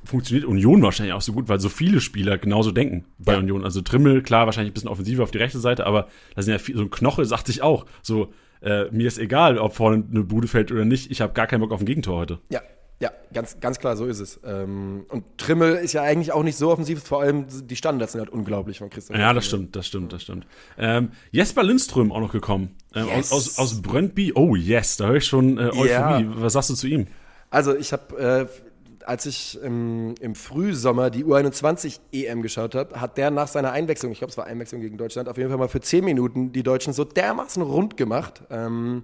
funktioniert Union wahrscheinlich auch so gut, weil so viele Spieler genauso denken bei ja. Union. Also Trimmel, klar, wahrscheinlich ein bisschen offensiver auf die rechte Seite, aber da sind ja viel, so ein Knoche sagt sich auch, so, äh, mir ist egal, ob vorne eine Bude fällt oder nicht, ich habe gar keinen Bock auf ein Gegentor heute. Ja, ja, ganz, ganz klar, so ist es. Ähm, und Trimmel ist ja eigentlich auch nicht so offensiv, vor allem die Standards sind halt unglaublich von Christian. Ja, das stimmt, das stimmt, das stimmt. Ähm, Jesper Lindström auch noch gekommen. Ähm, yes. aus, aus, aus Brøndby. Oh, yes, da höre ich schon äh, Euphorie. Ja. Was sagst du zu ihm? Also, ich habe, äh, als ich im, im Frühsommer die U21 EM geschaut habe, hat der nach seiner Einwechslung, ich glaube, es war Einwechslung gegen Deutschland, auf jeden Fall mal für 10 Minuten die Deutschen so dermaßen rund gemacht. Ähm,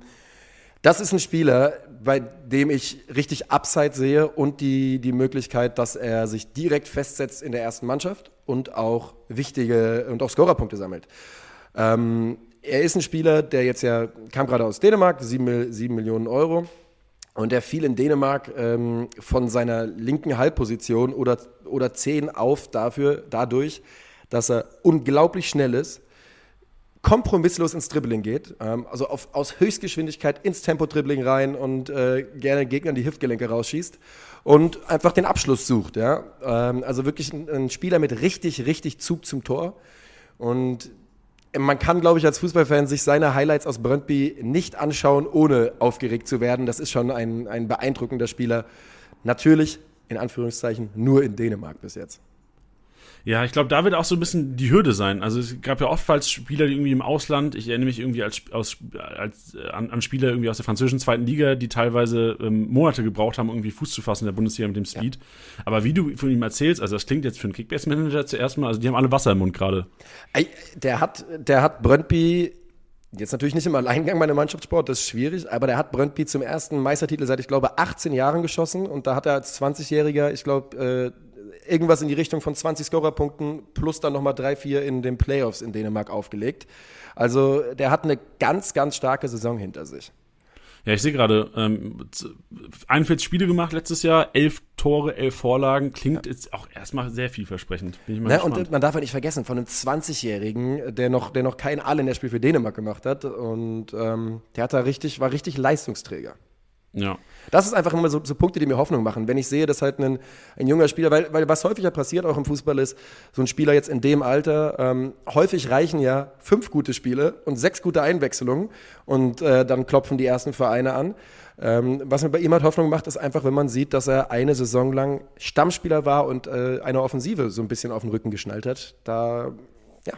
das ist ein Spieler, bei dem ich richtig Upside sehe und die, die Möglichkeit, dass er sich direkt festsetzt in der ersten Mannschaft und auch wichtige und auch Scorerpunkte sammelt. Ähm, er ist ein Spieler, der jetzt ja kam gerade aus Dänemark, sieben, sieben Millionen Euro. Und er fiel in Dänemark ähm, von seiner linken Halbposition oder, oder zehn auf dafür, dadurch, dass er unglaublich schnell ist, kompromisslos ins Dribbling geht. Ähm, also auf, aus Höchstgeschwindigkeit ins Tempo-Dribbling rein und äh, gerne Gegnern die Hüftgelenke rausschießt und einfach den Abschluss sucht. Ja? Ähm, also wirklich ein, ein, Spieler mit richtig, richtig Zug zum Tor. Und man kann, glaube ich, als Fußballfan sich seine Highlights aus Brøndby nicht anschauen, ohne aufgeregt zu werden. Das ist schon ein, ein beeindruckender Spieler. Natürlich, in Anführungszeichen, nur in Dänemark bis jetzt. Ja, ich glaube, da wird auch so ein bisschen die Hürde sein. Also es gab ja oftmals Spieler, die irgendwie im Ausland, ich erinnere mich irgendwie als, aus, als, an, an Spieler irgendwie aus der französischen zweiten Liga, die teilweise ähm, Monate gebraucht haben, irgendwie Fuß zu fassen in der Bundesliga mit dem Speed. Ja. Aber wie du von ihm erzählst, also das klingt jetzt für einen Kickbase-Manager zuerst mal, also die haben alle Wasser im Mund gerade. Der hat, der hat Brøndby Jetzt natürlich nicht im Alleingang bei einem Mannschaftssport, das ist schwierig, aber der hat Brøndby zum ersten Meistertitel seit, ich glaube, 18 Jahren geschossen und da hat er als 20-Jähriger, ich glaube, äh, irgendwas in die Richtung von 20 Scorerpunkten plus dann nochmal drei, vier in den Playoffs in Dänemark aufgelegt. Also der hat eine ganz, ganz starke Saison hinter sich. Ja, ich sehe gerade, ähm, 41 Spiele gemacht letztes Jahr, 11 Tore, 11 Vorlagen. Klingt ja. jetzt auch erstmal sehr vielversprechend. Bin ich mal ja, und man darf ja nicht vergessen, von einem 20-Jährigen, der noch, der noch kein All in der Spiel für Dänemark gemacht hat. Und ähm, der hat da richtig, war richtig Leistungsträger. Ja. Das ist einfach immer so, so, Punkte, die mir Hoffnung machen. Wenn ich sehe, dass halt ein, ein junger Spieler, weil, weil was häufiger passiert auch im Fußball ist, so ein Spieler jetzt in dem Alter, ähm, häufig reichen ja fünf gute Spiele und sechs gute Einwechslungen und äh, dann klopfen die ersten Vereine an. Ähm, was mir bei ihm halt Hoffnung macht, ist einfach, wenn man sieht, dass er eine Saison lang Stammspieler war und äh, eine Offensive so ein bisschen auf den Rücken geschnallt hat. Da ja,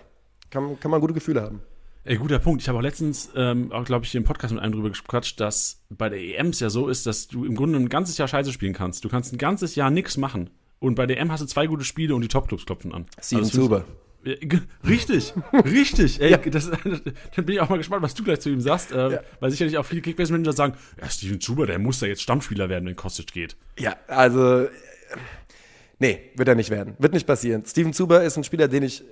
kann, kann man gute Gefühle haben. Ey, guter Punkt. Ich habe auch letztens, ähm, auch glaube ich, im Podcast mit einem drüber gequatscht, dass bei der EM es ja so ist, dass du im Grunde ein ganzes Jahr Scheiße spielen kannst. Du kannst ein ganzes Jahr nichts machen. Und bei der EM hast du zwei gute Spiele und die Topclubs klopfen an. Steven also, Zuber. Richtig, richtig. Ey, ja. das, dann bin ich auch mal gespannt, was du gleich zu ihm sagst. Äh, ja. Weil sicherlich auch viele Kickbase-Manager sagen, ja, Steven Zuber, der muss da jetzt Stammspieler werden, wenn Kostic geht. Ja, also, nee, wird er nicht werden. Wird nicht passieren. Steven Zuber ist ein Spieler, den ich äh,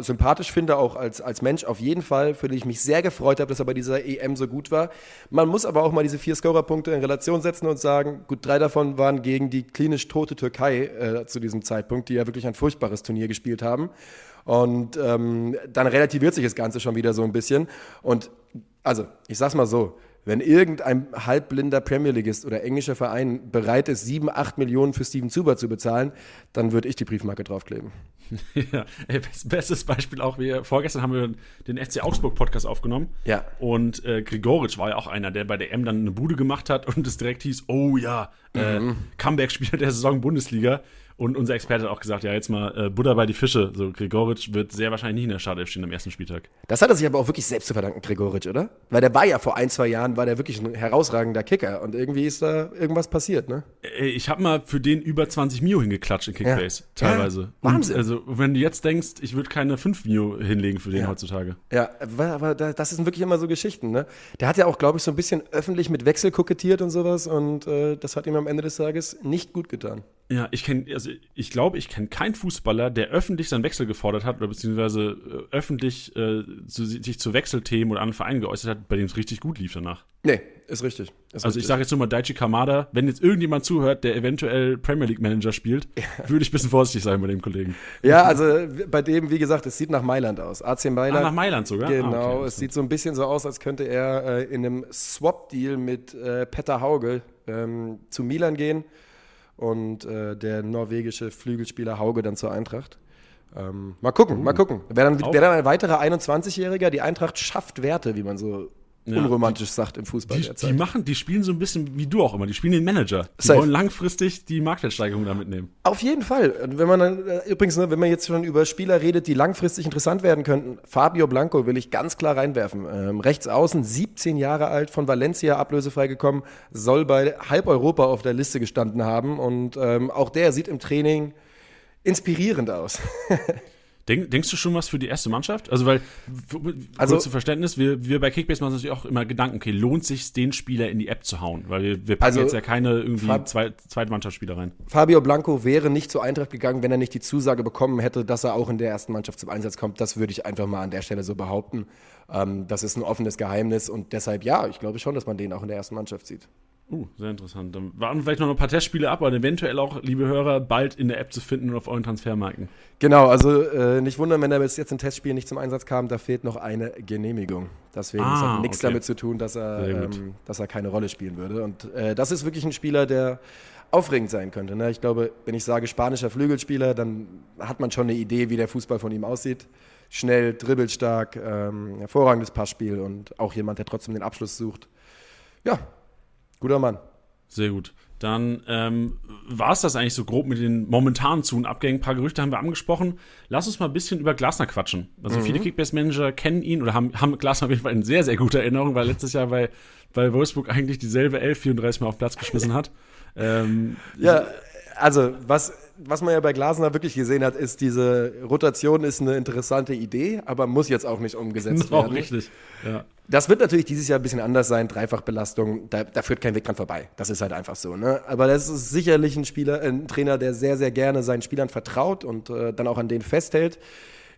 sympathisch finde, auch als, als Mensch auf jeden Fall, für den ich mich sehr gefreut habe, dass er bei dieser EM so gut war. Man muss aber auch mal diese vier Scorerpunkte in Relation setzen und sagen, gut, drei davon waren gegen die klinisch tote Türkei äh, zu diesem Zeitpunkt, die ja wirklich ein furchtbares Turnier gespielt haben. Und ähm, dann relativiert sich das Ganze schon wieder so ein bisschen. Und also, ich sag's mal so, wenn irgendein halbblinder Premier Leagueist oder englischer Verein bereit ist, 7, 8 Millionen für Steven Zuber zu bezahlen, dann würde ich die Briefmarke draufkleben. Ja, ey, bestes Beispiel auch, wir, vorgestern haben wir den FC Augsburg Podcast aufgenommen. Ja. Und äh, Grigoric war ja auch einer, der bei der M dann eine Bude gemacht hat und es direkt hieß, oh ja, äh, mhm. Comeback-Spieler der Saison Bundesliga. Und unser Experte hat auch gesagt, ja, jetzt mal äh, Buddha bei die Fische. So, Gregoritsch wird sehr wahrscheinlich nicht in der Startelf stehen am ersten Spieltag. Das hat er sich aber auch wirklich selbst zu verdanken, Gregoritsch, oder? Weil der war ja vor ein, zwei Jahren, war der wirklich ein herausragender Kicker. Und irgendwie ist da irgendwas passiert, ne? Ich habe mal für den über 20 Mio hingeklatscht in Kickbase, ja. teilweise. Ja, Wahnsinn. Und also, wenn du jetzt denkst, ich würde keine 5 Mio hinlegen für den ja. heutzutage. Ja, aber das sind wirklich immer so Geschichten, ne? Der hat ja auch, glaube ich, so ein bisschen öffentlich mit Wechsel kokettiert und sowas. Und äh, das hat ihm am Ende des Tages nicht gut getan. Ja, ich kenne, also ich glaube, ich kenne keinen Fußballer, der öffentlich seinen Wechsel gefordert hat oder beziehungsweise äh, öffentlich äh, zu, sich zu Wechselthemen oder anderen Vereinen geäußert hat, bei dem es richtig gut lief danach. Nee, ist richtig. Ist also ich sage jetzt nur mal Daichi Kamada, wenn jetzt irgendjemand zuhört, der eventuell Premier League Manager spielt, ja. würde ich ein bisschen vorsichtig sein bei dem Kollegen. Ja, also bei dem, wie gesagt, es sieht nach Mailand aus. AC Mailand. Ah, nach Mailand sogar? Genau, ah, okay. es sieht so ein bisschen so aus, als könnte er äh, in einem Swap-Deal mit äh, Petter Hauge ähm, zu Milan gehen und äh, der norwegische Flügelspieler Hauge dann zur Eintracht. Ähm, mal gucken, mal gucken. Wäre dann, wär dann ein weiterer 21-Jähriger. Die Eintracht schafft Werte, wie man so ja, unromantisch die, sagt im Fußball. Die, die, machen, die spielen so ein bisschen wie du auch immer. Die spielen den Manager. Die Safe. wollen langfristig die Marktwertsteigerung da mitnehmen. Auf jeden Fall. Wenn man dann, äh, übrigens, ne, wenn man jetzt schon über Spieler redet, die langfristig interessant werden könnten, Fabio Blanco will ich ganz klar reinwerfen. Ähm, rechts außen, 17 Jahre alt, von Valencia ablösefrei gekommen, soll bei halb Europa auf der Liste gestanden haben und ähm, auch der sieht im Training inspirierend aus. Denk, denkst du schon was für die erste Mannschaft? Also, weil, also zu Verständnis, wir, wir bei Kickbase machen uns natürlich auch immer Gedanken, okay, lohnt sich den Spieler in die App zu hauen? Weil wir, wir packen also, jetzt ja keine irgendwie Fab zwei, zweite Mannschaftsspieler rein. Fabio Blanco wäre nicht zur Eintracht gegangen, wenn er nicht die Zusage bekommen hätte, dass er auch in der ersten Mannschaft zum Einsatz kommt. Das würde ich einfach mal an der Stelle so behaupten. Ähm, das ist ein offenes Geheimnis und deshalb ja, ich glaube schon, dass man den auch in der ersten Mannschaft sieht. Uh, sehr interessant. Dann warten vielleicht noch ein paar Testspiele ab, aber eventuell auch, liebe Hörer, bald in der App zu finden und auf euren Transfermarken. Genau, also äh, nicht wundern, wenn er bis jetzt in Testspielen nicht zum Einsatz kam, da fehlt noch eine Genehmigung. Deswegen ah, das hat nichts okay. damit zu tun, dass er, ähm, dass er keine Rolle spielen würde. Und äh, das ist wirklich ein Spieler, der aufregend sein könnte. Ne? Ich glaube, wenn ich sage spanischer Flügelspieler, dann hat man schon eine Idee, wie der Fußball von ihm aussieht. Schnell, dribbelstark, ähm, hervorragendes Passspiel und auch jemand, der trotzdem den Abschluss sucht. Ja, Guter Mann. Sehr gut. Dann ähm, war es das eigentlich so grob mit den momentanen Zu- und Abgängen. Ein paar Gerüchte haben wir angesprochen. Lass uns mal ein bisschen über Glasner quatschen. Also mhm. viele Kickbase-Manager kennen ihn oder haben, haben Glasner auf jeden Fall in sehr, sehr guter Erinnerung, weil letztes Jahr bei, bei Wolfsburg eigentlich dieselbe 11 34 Mal auf Platz geschmissen hat. ähm, ja, also was was man ja bei Glasner wirklich gesehen hat, ist, diese Rotation ist eine interessante Idee, aber muss jetzt auch nicht umgesetzt genau, werden. richtig. Ja. Das wird natürlich dieses Jahr ein bisschen anders sein. Dreifachbelastung, da, da führt kein Weg dran vorbei. Das ist halt einfach so. Ne? Aber das ist sicherlich ein Spieler, ein Trainer, der sehr, sehr gerne seinen Spielern vertraut und äh, dann auch an denen festhält.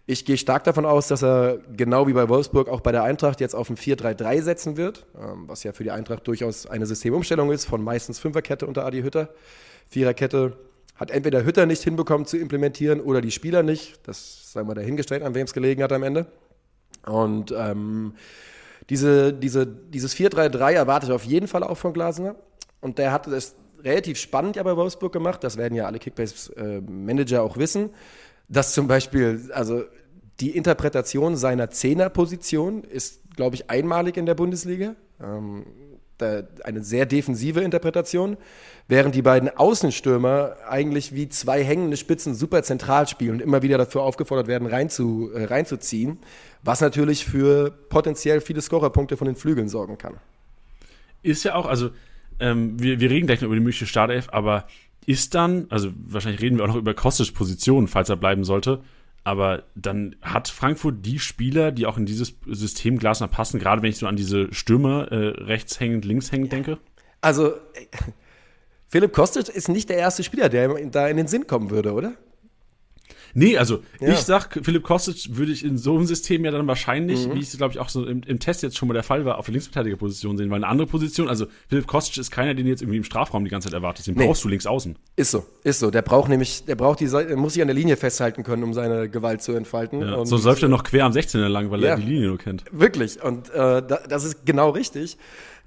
Ich gehe stark davon aus, dass er genau wie bei Wolfsburg auch bei der Eintracht jetzt auf ein 4-3-3 setzen wird, ähm, was ja für die Eintracht durchaus eine Systemumstellung ist von meistens Fünferkette unter Adi Hütter. Viererkette hat entweder Hütter nicht hinbekommen zu implementieren oder die Spieler nicht. Das sagen wir dahingestellt, an wem es gelegen hat am Ende. Und ähm, diese, diese, dieses 4-3-3 erwartet auf jeden Fall auch von Glasner. Und der hat es relativ spannend ja bei Wolfsburg gemacht. Das werden ja alle Kickbase-Manager äh, auch wissen. Dass zum Beispiel, also die Interpretation seiner Zehnerposition ist, glaube ich, einmalig in der Bundesliga. Ähm, eine sehr defensive Interpretation, während die beiden Außenstürmer eigentlich wie zwei hängende Spitzen super zentral spielen und immer wieder dafür aufgefordert werden, rein zu, äh, reinzuziehen, was natürlich für potenziell viele Scorerpunkte von den Flügeln sorgen kann. Ist ja auch, also ähm, wir, wir reden gleich noch über die mögliche Startelf, aber ist dann, also wahrscheinlich reden wir auch noch über Kostic Position, falls er bleiben sollte, aber dann hat Frankfurt die Spieler, die auch in dieses System Glasner passen, gerade wenn ich so an diese Stürmer äh, rechts hängend, links hängend denke? Also, Philipp Kostic ist nicht der erste Spieler, der da in den Sinn kommen würde, oder? Nee, also Ja. ich sag, Philipp Kostic würde ich in so einem System ja dann wahrscheinlich, wie es glaube ich auch so im, im Test jetzt schon mal der Fall war, auf der Linksverteidigerposition sehen, weil eine andere Position, also Philipp Kostic ist keiner, den jetzt irgendwie im Strafraum die ganze Zeit erwartest. Den Nee. brauchst du links außen. Ist so, ist so. Der braucht nämlich, der braucht die, Seite- muss sich an der Linie festhalten können, um seine Gewalt zu entfalten. Ja, Und- sonst läuft er noch quer am 16er lang, weil Ja. er die Linie nur kennt. Wirklich. Und äh, da, das ist genau richtig.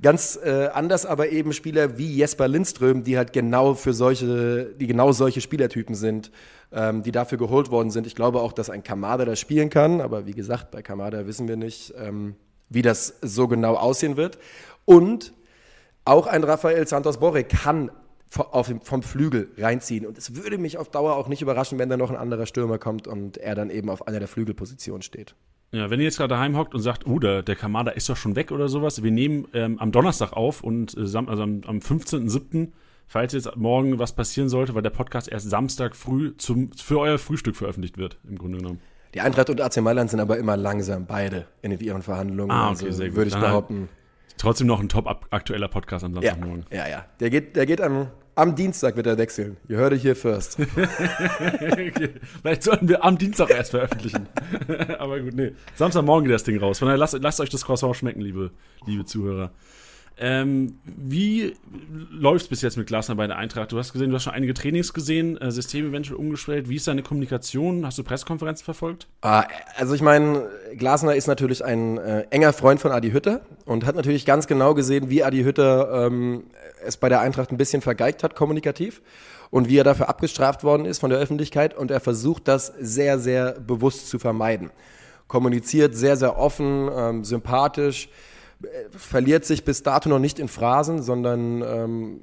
Ganz äh, anders aber eben Spieler wie Jesper Lindström, die halt genau für solche, die genau solche Spielertypen sind, ähm, die dafür geholt worden sind. Ich glaube auch, dass ein Kamada das spielen kann, aber wie gesagt, bei Kamada wissen wir nicht, ähm, wie das so genau aussehen wird. Und auch ein Rafael Santos Borre kann vom Flügel reinziehen. Und es würde mich auf Dauer auch nicht überraschen, wenn da noch ein anderer Stürmer kommt und er dann eben auf einer der Flügelpositionen steht. Ja, wenn ihr jetzt gerade daheim hockt und sagt, oh, der, der Kamada ist doch schon weg oder sowas, wir nehmen ähm, am Donnerstag auf und äh, also am, am 15.07., falls jetzt morgen was passieren sollte, weil der Podcast erst Samstag früh zum, für euer Frühstück veröffentlicht wird, im Grunde genommen. Die Eintracht und AC Mailand sind aber immer langsam, beide in ihren Verhandlungen. Ah, okay, also, sehr gut. Würde ich Dann behaupten. Trotzdem noch ein top aktueller Podcast am Ja, Samstagmorgen. ja, ja. Der geht, der geht am, am Dienstag wird er wechseln. Ihr hört hier first. okay. Vielleicht sollten wir am Dienstag erst veröffentlichen. Aber gut, nee. Samstagmorgen geht das Ding raus. Von daher lasst, lasst euch das Croissant schmecken, liebe, liebe Zuhörer. Ähm, wie läuft es bis jetzt mit Glasner bei der Eintracht? Du hast gesehen, du hast schon einige Trainings gesehen, äh, System eventuell umgestellt. Wie ist deine Kommunikation? Hast du Pressekonferenzen verfolgt? Ah, also ich meine, Glasner ist natürlich ein äh, enger Freund von Adi Hütter und hat natürlich ganz genau gesehen, wie Adi Hütter ähm, es bei der Eintracht ein bisschen vergeigt hat, kommunikativ. Und wie er dafür abgestraft worden ist von der Öffentlichkeit. Und er versucht das sehr, sehr bewusst zu vermeiden. Kommuniziert sehr, sehr offen, ähm, sympathisch, verliert sich bis dato noch nicht in Phrasen, sondern ähm,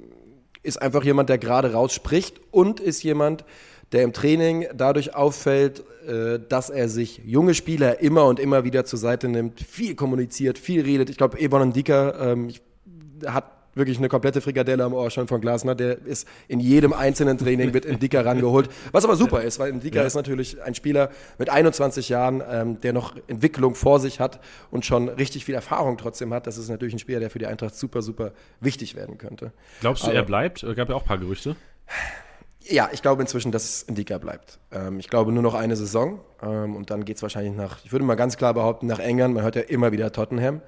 ist einfach jemand, der gerade raus spricht und ist jemand, der im Training dadurch auffällt, äh, dass er sich junge Spieler immer und immer wieder zur Seite nimmt, viel kommuniziert, viel redet. Ich glaube, Ebon Ndika ähm, hat wirklich eine komplette Frikadelle am Ohr schon von Glasner. Der ist in jedem einzelnen Training wird Ndika rangeholt. Was aber super ist, weil Ndika Ja. ist natürlich ein Spieler mit 21 Jahren, ähm, der noch Entwicklung vor sich hat und schon richtig viel Erfahrung trotzdem hat. Das ist natürlich ein Spieler, der für die Eintracht super, super wichtig werden könnte. Glaubst du, Aber- er bleibt? Gab ja auch ein paar Gerüchte. Ja, ich glaube inzwischen, dass es Ndika bleibt. Ähm, ich glaube nur noch eine Saison ähm, und dann geht es wahrscheinlich nach, ich würde mal ganz klar behaupten, nach England. Man hört ja immer wieder Tottenham.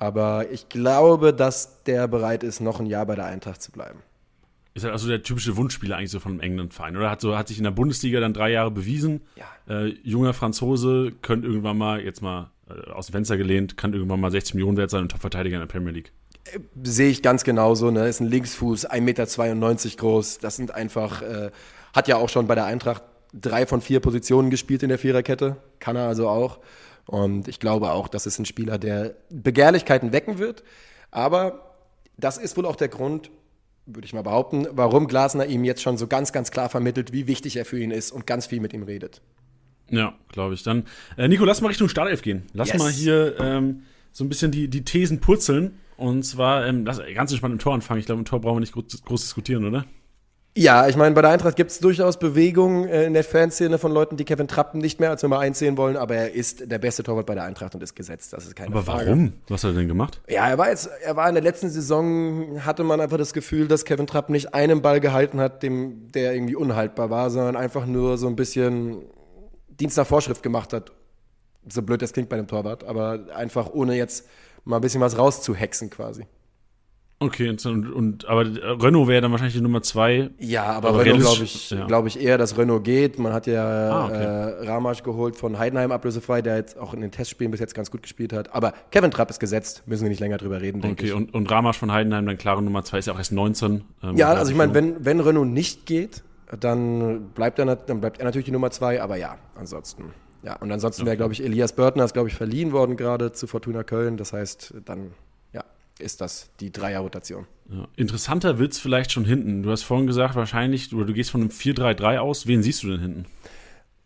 Aber ich glaube, dass der bereit ist, noch ein Jahr bei der Eintracht zu bleiben. Ist halt also der typische Wunschspieler eigentlich so von einem England-Verein, oder? Hat, so, hat sich in der Bundesliga dann drei Jahre bewiesen. Ja. Äh, junger Franzose, könnte irgendwann mal, jetzt mal äh, aus dem Fenster gelehnt, kann irgendwann mal 60 Millionen wert sein und Topverteidiger in der Premier League. Sehe ich ganz genauso. Ne? Ist ein Linksfuß, 1,92 Meter groß. Das sind einfach, äh, hat ja auch schon bei der Eintracht drei von vier Positionen gespielt in der Viererkette. Kann er also auch. Und ich glaube auch, das ist ein Spieler, der Begehrlichkeiten wecken wird. Aber das ist wohl auch der Grund, würde ich mal behaupten, warum Glasner ihm jetzt schon so ganz, ganz klar vermittelt, wie wichtig er für ihn ist und ganz viel mit ihm redet. Ja, glaube ich. Dann, äh, Nico, lass mal Richtung Startelf gehen. Lass Yes. mal hier ähm, so ein bisschen die, die Thesen purzeln. Und zwar, ähm, lass ganz entspannt im Tor anfangen. Ich glaube, im Tor brauchen wir nicht groß, groß diskutieren, oder? Ja, ich meine, bei der Eintracht gibt es durchaus Bewegung äh, in der Fanszene von Leuten, die Kevin Trapp nicht mehr als Nummer 1 sehen wollen, aber er ist der beste Torwart bei der Eintracht und ist gesetzt. Das ist keine Aber Frage. warum? Was hat er denn gemacht? Ja, er war jetzt, er war in der letzten Saison, hatte man einfach das Gefühl, dass Kevin Trapp nicht einen Ball gehalten hat, dem, der irgendwie unhaltbar war, sondern einfach nur so ein bisschen Dienst nach Vorschrift gemacht hat. So blöd das klingt bei dem Torwart, aber einfach ohne jetzt mal ein bisschen was rauszuhexen quasi. Okay, und, und, aber Renault wäre dann wahrscheinlich die Nummer zwei. Ja, aber, Aber Renault glaube ich, ja. glaub ich eher, dass Renault geht. Man hat ja Ah, okay. äh, Ramasch geholt von Heidenheim ablösefrei, der jetzt auch in den Testspielen bis jetzt ganz gut gespielt hat. Aber Kevin Trapp ist gesetzt, müssen wir nicht länger drüber reden, denke Okay, ich. und, und Ramasch von Heidenheim, dann klare Nummer zwei, ist ja auch erst 19. Ähm, Ja, also ich meine, wenn, wenn Renault nicht geht, dann bleibt er, dann bleibt er natürlich die Nummer zwei, aber ja, ansonsten. Ja, und ansonsten wäre, glaube ich, Elias Börtner ist, glaube ich, verliehen worden gerade zu Fortuna Köln. Das heißt, dann ist das die Dreier-Rotation. Ja. Interessanter wird's vielleicht schon hinten. Du hast vorhin gesagt, wahrscheinlich, oder du gehst von einem 4-3-3 aus. Wen siehst du denn hinten?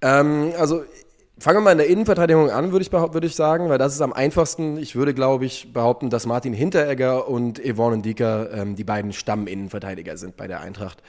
Ähm, also fangen wir mal in der Innenverteidigung an, würde ich, würde ich sagen, weil das ist am einfachsten. Ich würde, glaube ich, behaupten, dass Martin Hinteregger und Yvonne Ndika ähm, die beiden Stamminnenverteidiger sind bei der Eintracht.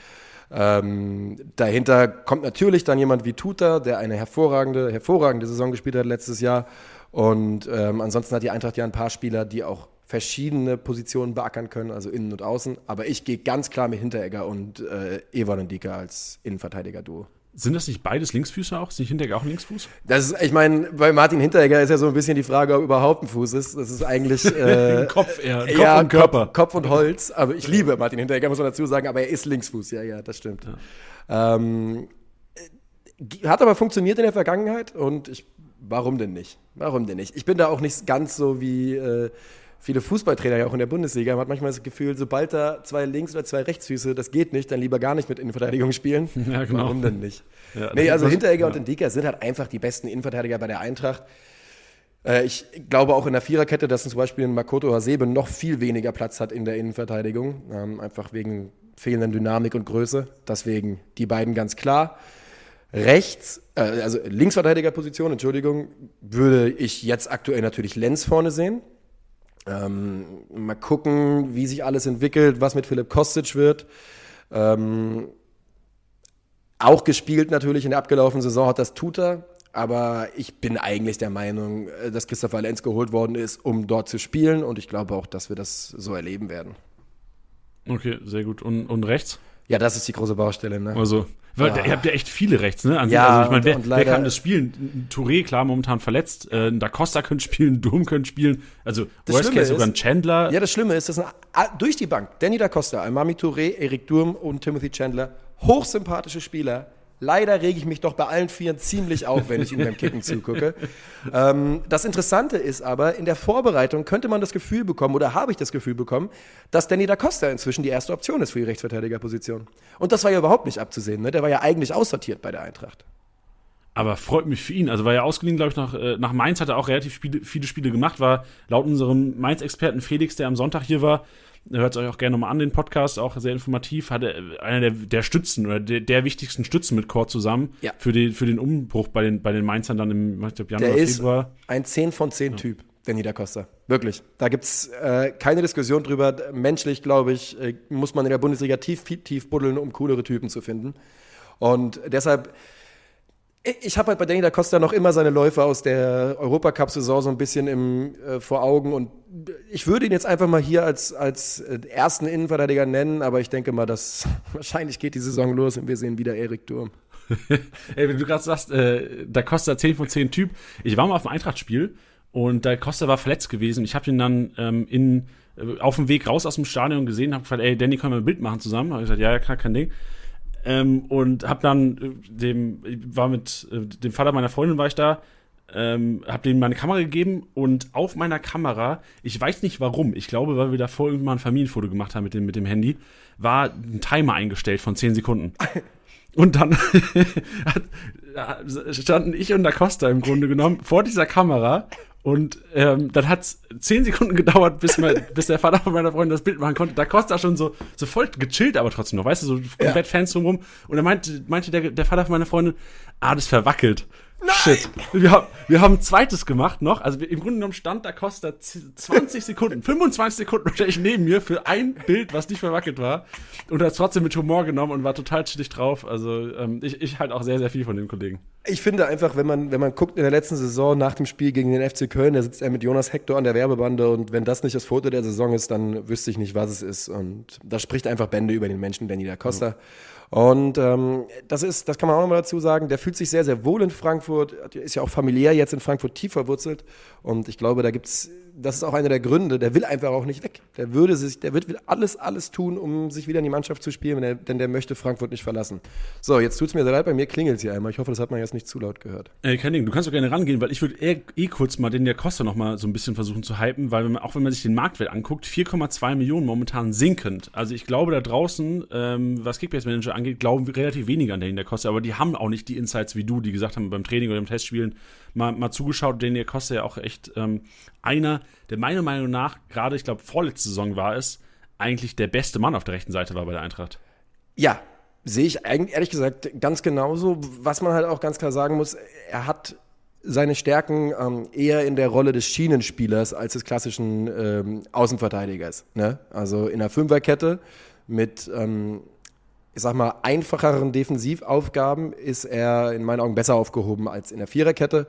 Ähm, dahinter kommt natürlich dann jemand wie Tuta, der eine hervorragende, hervorragende Saison gespielt hat letztes Jahr. Und ähm, ansonsten hat die Eintracht ja ein paar Spieler, die auch verschiedene Positionen beackern können, also innen und außen. Aber ich gehe ganz klar mit Hinteregger und äh, Evan Ndika als Innenverteidiger-Duo. Sind das nicht beides Linksfüße auch? Ist nicht Hinteregger auch ein Linksfuß? Das ist, ich meine, bei Martin Hinteregger ist ja so ein bisschen die Frage, ob überhaupt ein Fuß ist. Das ist eigentlich äh, Kopf eher, Kopf ja, und Körper. Kopf, Kopf und Holz. Aber ich liebe Martin Hinteregger, muss man dazu sagen, aber er ist Linksfuß. Ja, ja, das stimmt. Ähm, äh, hat aber funktioniert in der Vergangenheit und ich, warum denn nicht? Warum denn nicht? Ich bin da auch nicht ganz so wie äh, viele Fußballtrainer ja auch in der Bundesliga. Man hat manchmal das Gefühl, sobald da zwei Links- oder zwei Rechtsfüße, das geht nicht, dann lieber gar nicht mit Innenverteidigung spielen. Ja, genau. Warum denn nicht? Ja, nee, also Hinteregger ja. und Indika sind halt einfach die besten Innenverteidiger bei der Eintracht. Äh, Ich glaube auch in der Viererkette, dass zum Beispiel ein Makoto Hasebe noch viel weniger Platz hat in der Innenverteidigung. Ähm, einfach wegen fehlender Dynamik und Größe. Deswegen die beiden ganz klar. Rechts, äh, also Linksverteidigerposition, Entschuldigung, würde ich jetzt aktuell natürlich Lenz vorne sehen. Ähm, mal gucken, wie sich alles entwickelt, was mit Philipp Kostic wird. Ähm, auch gespielt natürlich in der abgelaufenen Saison hat das tut er. Aber ich bin eigentlich der Meinung, äh, dass Christopher Lenz geholt worden ist, um dort zu spielen. Und ich glaube auch, dass wir das so erleben werden. Okay, sehr gut. Und, und rechts? Ja, das ist die große Baustelle. Ne? Also, weil, Ja. ihr habt ja echt viele rechts, ne? An. Ja, also ich meine, wer, wer kann das spielen? Touré, klar, momentan verletzt. Äh, Da Costa könnte spielen, Dom könnte spielen. Also, Das worst Schlimme case sogar ein Chandler. Ja, das Schlimme ist, das sind durch die Bank Danny da Costa, Almami Touré, Erik Durm und Timothy Chandler hochsympathische Spieler. Leider rege ich mich doch bei allen Vieren ziemlich auf, wenn ich ihnen beim Kicken zugucke. Ähm, das Interessante ist aber, in der Vorbereitung könnte man das Gefühl bekommen, oder habe ich das Gefühl bekommen, dass Danny da Costa inzwischen die erste Option ist für die Rechtsverteidigerposition. Und das war ja überhaupt nicht abzusehen. Ne? Der war ja eigentlich aussortiert bei der Eintracht. Aber freut mich für ihn. Also war ja ausgeliehen, glaube ich, nach, äh, nach Mainz, hat er auch relativ Spiele, viele Spiele gemacht, war laut unserem Mainz-Experten Felix, der am Sonntag hier war, hört es euch auch gerne nochmal an, den Podcast, auch sehr informativ, hatte äh, einer der, der Stützen oder der, der wichtigsten Stützen mit Chor zusammen Ja. für, den, für den Umbruch bei den, bei den Mainzern dann im ich glaub, Januar, Der ist Februar. ein 10 von 10 Typ, Danny da Costa. Wirklich. Da gibt es äh, keine Diskussion drüber. Menschlich, glaube ich, äh, muss man in der Bundesliga tief, tief buddeln, um coolere Typen zu finden. Und deshalb, ich, habe halt bei Danny da Costa noch immer seine Läufe aus der Europacup-Saison so ein bisschen im, äh, vor Augen. Und ich würde ihn jetzt einfach mal hier als, als äh, ersten Innenverteidiger nennen, aber ich denke mal, dass wahrscheinlich geht die Saison los und wir sehen wieder Erik Durm. Ey, wenn du gerade sagst, äh, da Costa 10 von 10 Typ. Ich war mal auf dem Eintracht-Spiel und da Costa war verletzt gewesen. Ich habe ihn dann ähm, in, äh, auf dem Weg raus aus dem Stadion gesehen, habe gefragt, ey, Danny, können wir ein Bild machen zusammen? Habe ich gesagt, ja, ja, klar, kein Ding. Ähm, und habe dann äh, dem, ich war mit äh, dem Vater meiner Freundin war ich da, ähm, habe dem meine Kamera gegeben und auf meiner Kamera, ich weiß nicht warum, ich glaube, weil wir davor irgendwann mal ein Familienfoto gemacht haben mit dem, mit dem Handy, war ein Timer eingestellt von 10 Sekunden. Und dann hat, standen ich und Da Costa im Grunde genommen vor dieser Kamera und ähm, dann hat es zehn Sekunden gedauert, bis, mein, bis der Vater von meiner Freundin das Bild machen konnte. Da Costa schon so, so voll gechillt, aber trotzdem noch, weißt du, so komplett Fans drumherum. Und dann meinte, meinte der, der Vater von meiner Freundin, ah, das verwackelt. Shit. Wir haben, wir haben ein zweites gemacht noch. Also im Grunde genommen stand da Costa z- 20 Sekunden, 25 Sekunden wahrscheinlich neben mir für ein Bild, was nicht verwackelt war. Und hat es trotzdem mit Humor genommen und war total chillig drauf. Also ähm, ich, ich halt auch sehr, sehr viel von dem Kollegen. Ich finde einfach, wenn man, wenn man guckt in der letzten Saison nach dem Spiel gegen den FC Köln, da sitzt er mit Jonas Hector an der Werbebande und wenn das nicht das Foto der Saison ist, dann wüsste ich nicht, was es ist. Und das spricht einfach Bände über den Menschen, Danny da Costa. Und ähm, das ist, das kann man auch nochmal dazu sagen, der fühlt sich sehr, sehr wohl in Frankfurt, ist ja auch familiär jetzt in Frankfurt tief verwurzelt. Und ich glaube, da gibt's, das ist auch einer der Gründe, der will einfach auch nicht weg. Der würde sich, der wird alles, alles tun, um sich wieder in die Mannschaft zu spielen, wenn er, denn der möchte Frankfurt nicht verlassen. So, jetzt tut's mir sehr leid, bei mir klingelt's hier einmal. Ich hoffe, das hat man jetzt nicht zu laut gehört. Äh, kein Ding, du kannst doch gerne rangehen, weil ich würde eh, eh kurz mal den der Costa noch mal so ein bisschen versuchen zu hypen, weil wenn man, auch wenn man sich den Marktwert anguckt, 4,2 Millionen momentan sinkend. Also ich glaube da draußen, ähm, was Kickbase Manager angeht, glauben wir relativ weniger an den der Costa, aber die haben auch nicht die Insights wie du, die gesagt haben beim Training oder im Testspielen mal, mal zugeschaut, den der Costa ja auch echt ähm, einer, der meiner Meinung nach, gerade ich glaube vorletzte Saison war es, eigentlich der beste Mann auf der rechten Seite war bei der Eintracht. Ja, sehe ich ehrlich gesagt ganz genauso. Was man halt auch ganz klar sagen muss, er hat seine Stärken ähm, eher in der Rolle des Schienenspielers als des klassischen ähm, Außenverteidigers. Ne? Also in der Fünferkette mit, ähm, ich sag mal, einfacheren Defensivaufgaben ist er in meinen Augen besser aufgehoben als in der Viererkette.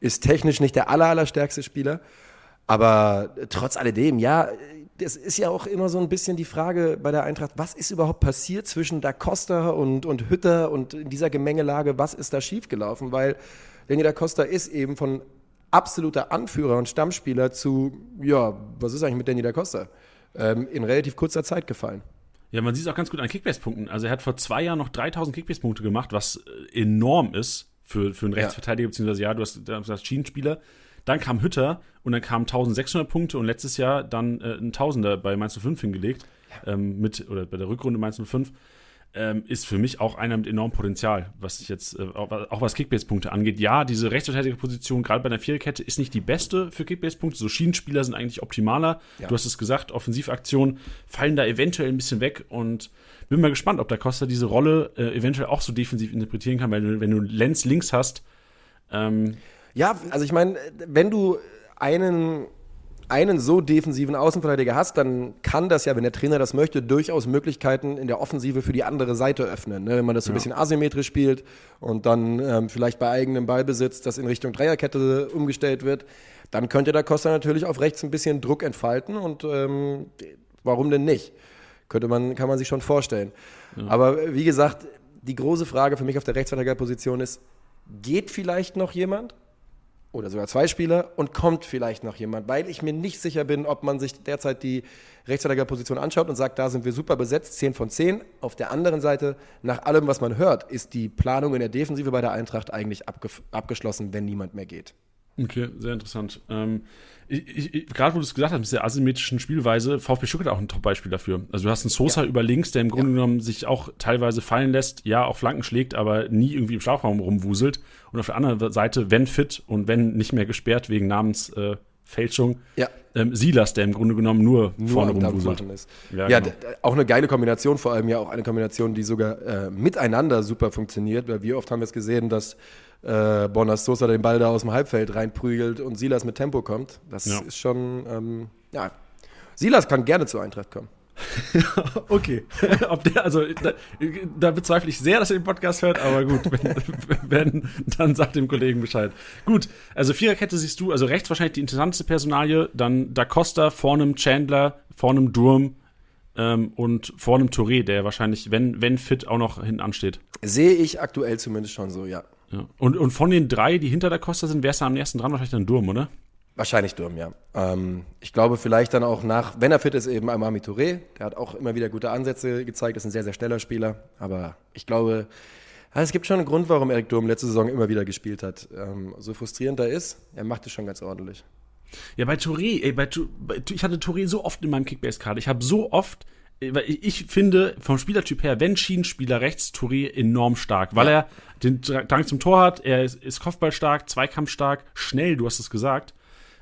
Ist technisch nicht der aller, allerstärkste Spieler. Aber trotz alledem, ja, das ist ja auch immer so ein bisschen die Frage bei der Eintracht, was ist überhaupt passiert zwischen Da Costa und, und Hütter und in dieser Gemengelage, was ist da schiefgelaufen? Weil Danny Da Costa ist eben von absoluter Anführer und Stammspieler zu, ja, was ist eigentlich mit Danny Da Costa? Ähm, in relativ kurzer Zeit gefallen. Ja, man sieht es auch ganz gut an Kickbase-Punkten. Also er hat vor zwei Jahren noch 3000 Kickbase-Punkte gemacht, was äh, enorm ist für, für einen Rechtsverteidiger, ja. beziehungsweise ja, du hast, du hast Schienenspieler. Dann kam Hütter und dann kamen 1600 Punkte und letztes Jahr dann äh, ein Tausender bei Mainz 05 hingelegt, ähm, mit, oder bei der Rückrunde Mainz 05 ähm, ist für mich auch einer mit enormem Potenzial, was ich jetzt, äh, auch, was Kickbase-Punkte angeht. Ja, diese Rechtsverteidigerposition, gerade bei der Viererkette, ist nicht die beste für Kickbase-Punkte. So Schienenspieler sind eigentlich optimaler. Ja. Du hast es gesagt, Offensivaktionen fallen da eventuell ein bisschen weg und bin mal gespannt, ob der Costa diese Rolle äh, eventuell auch so defensiv interpretieren kann, weil wenn du Lenz links hast. Ähm, ja, also ich meine, wenn du einen einen so defensiven Außenverteidiger hast, dann kann das ja, wenn der Trainer das möchte, durchaus Möglichkeiten in der Offensive für die andere Seite öffnen. Ne? Wenn man das so ein bisschen asymmetrisch spielt und dann ähm, vielleicht bei eigenem Ballbesitz das in Richtung Dreierkette umgestellt wird, dann könnte der Costa natürlich auf rechts ein bisschen Druck entfalten und ähm, warum denn nicht? Könnte man, kann man sich schon vorstellen. Ja. Aber wie gesagt, die große Frage für mich auf der Rechtsverteidigerposition ist, geht vielleicht noch jemand? Oder sogar zwei Spieler und kommt vielleicht noch jemand, weil ich mir nicht sicher bin, ob man sich derzeit die Rechtsverteidigerposition anschaut und sagt, da sind wir super besetzt, 10 von 10. Auf der anderen Seite, nach allem, was man hört, ist die Planung in der Defensive bei der Eintracht eigentlich abge abgeschlossen, wenn niemand mehr geht. Okay, sehr interessant. Ähm, Gerade wo du es gesagt hast, mit der asymmetrischen Spielweise, VfB Stuttgart auch ein Top-Beispiel dafür. Also du hast einen Sosa ja. über links, der im Grunde ja. genommen sich auch teilweise fallen lässt, ja, auch Flanken schlägt, aber nie irgendwie im Strafraum rumwuselt. Und auf der anderen Seite, wenn fit und wenn nicht mehr gesperrt wegen Namensfälschung, äh, ja. ähm, Silas, der im Grunde genommen nur, nur vorne rumwuselt. Ist. Ja, ja genau. auch eine geile Kombination, vor allem ja auch eine Kombination, die sogar äh, miteinander super funktioniert, weil wie oft haben wir es gesehen, dass äh, Bonas Sosa den Ball da aus dem Halbfeld reinprügelt und Silas mit Tempo kommt. Das ja. ist schon, ähm, ja. Silas kann gerne zur Eintracht kommen. okay. Der, also da, da, bezweifle ich sehr, dass er den Podcast hört, aber gut, wenn, wenn, dann sagt dem Kollegen Bescheid. Gut, also Viererkette siehst du, also rechts wahrscheinlich die interessanteste Personalie, dann Da Costa, vor einem Chandler, vor einem Durm ähm, und vor einem Touré, der wahrscheinlich, wenn, wenn fit, auch noch hinten ansteht. Sehe ich aktuell zumindest schon so, ja. Ja. Und, und von den drei, die hinter der Costa sind, wer ist da am ersten dran? Wahrscheinlich dann Durm, oder? Wahrscheinlich Durm, ja. Ähm, ich glaube vielleicht dann auch nach, wenn er fit ist, eben Amami Touré. Der hat auch immer wieder gute Ansätze gezeigt, ist ein sehr, sehr schneller Spieler. Aber ich glaube, es gibt schon einen Grund, warum Erik Durm letzte Saison immer wieder gespielt hat. Ähm, so frustrierend er ist, er macht es schon ganz ordentlich. Ja, bei Touré, ey, bei, bei, ich hatte Touré so oft in meinem Kickbase-Card. Ich habe so oft weil ich finde vom Spielertyp her, wenn Schienenspieler rechts, Touré enorm stark, weil ja. er den Drang zum Tor hat, er ist, ist Kopfballstark, Zweikampfstark, schnell, du hast es gesagt,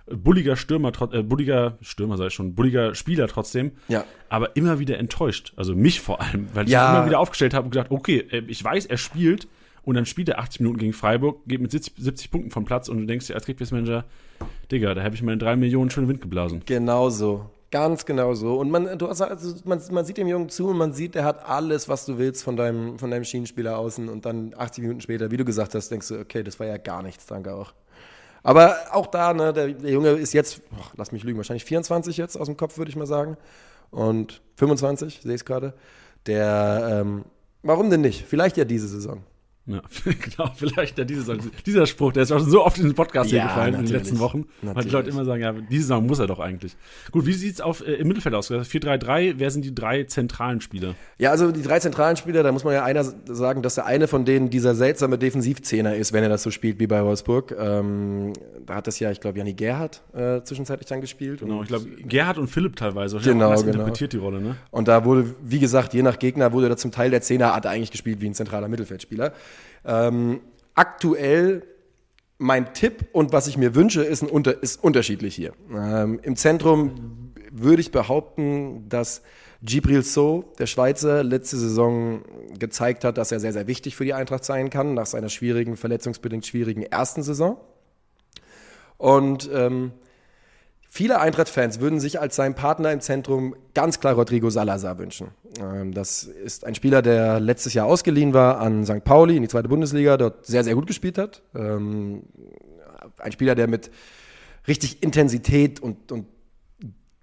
bulliger Stürmer, äh, bulliger Stürmer sei schon, bulliger Spieler trotzdem, ja. aber immer wieder enttäuscht, also mich vor allem, weil ich ja. immer wieder aufgestellt habe und gedacht, okay, äh, ich weiß, er spielt und dann spielt er 80 Minuten gegen Freiburg, geht mit 70, 70 Punkten vom Platz und du denkst dir als Kickbase-Manager, Digga, da habe ich meine drei Millionen schönen Wind geblasen. Genau so. Ganz genau so. Und man, du hast, also man, man sieht dem Jungen zu und man sieht, der hat alles, was du willst von deinem, von deinem Schienenspieler außen. Und dann 80 Minuten später, wie du gesagt hast, denkst du, okay, das war ja gar nichts, danke auch. Aber auch da, ne, der, der Junge ist jetzt, oh, lass mich lügen, wahrscheinlich 24 jetzt aus dem Kopf, würde ich mal sagen. Und 25, sehe ich es gerade. Der, ähm, warum denn nicht? Vielleicht ja diese Saison. Ja, genau, vielleicht ja diese, dieser Spruch, der ist auch schon so oft in den Podcast ja, hier gefallen in den letzten Wochen. Natürlich. Weil die Leute immer sagen, ja, diese Saison muss er doch eigentlich. Gut, wie sieht's auf, äh, im Mittelfeld aus? 4-3-3, wer sind die drei zentralen Spieler? Ja, also die drei zentralen Spieler, da muss man ja einer sagen, dass der eine von denen dieser seltsame Defensivzehner ist, wenn er das so spielt wie bei Wolfsburg. Ähm, da hat das ja, ich glaube, Janni Gerhardt äh, zwischenzeitlich dann gespielt. Genau, ich glaube, Gerhardt und Philipp teilweise. Genau, genau. interpretiert die Rolle, ne? Und da wurde, wie gesagt, je nach Gegner wurde da zum Teil der Zehner hat eigentlich gespielt wie ein zentraler Mittelfeldspieler. Ähm, aktuell mein Tipp und was ich mir wünsche, ist, unter, ist unterschiedlich hier. Ähm, Im Zentrum würde ich behaupten, dass Gibril So, der Schweizer, letzte Saison gezeigt hat, dass er sehr, sehr wichtig für die Eintracht sein kann, nach seiner schwierigen, verletzungsbedingt schwierigen ersten Saison. Und ähm, Viele Eintracht-Fans würden sich als seinen Partner im Zentrum ganz klar Rodrigo Salazar wünschen. Ähm, das ist ein Spieler, der letztes Jahr ausgeliehen war an St. Pauli in die zweite Bundesliga, dort sehr, sehr gut gespielt hat. Ähm, ein Spieler, der mit richtig Intensität und, und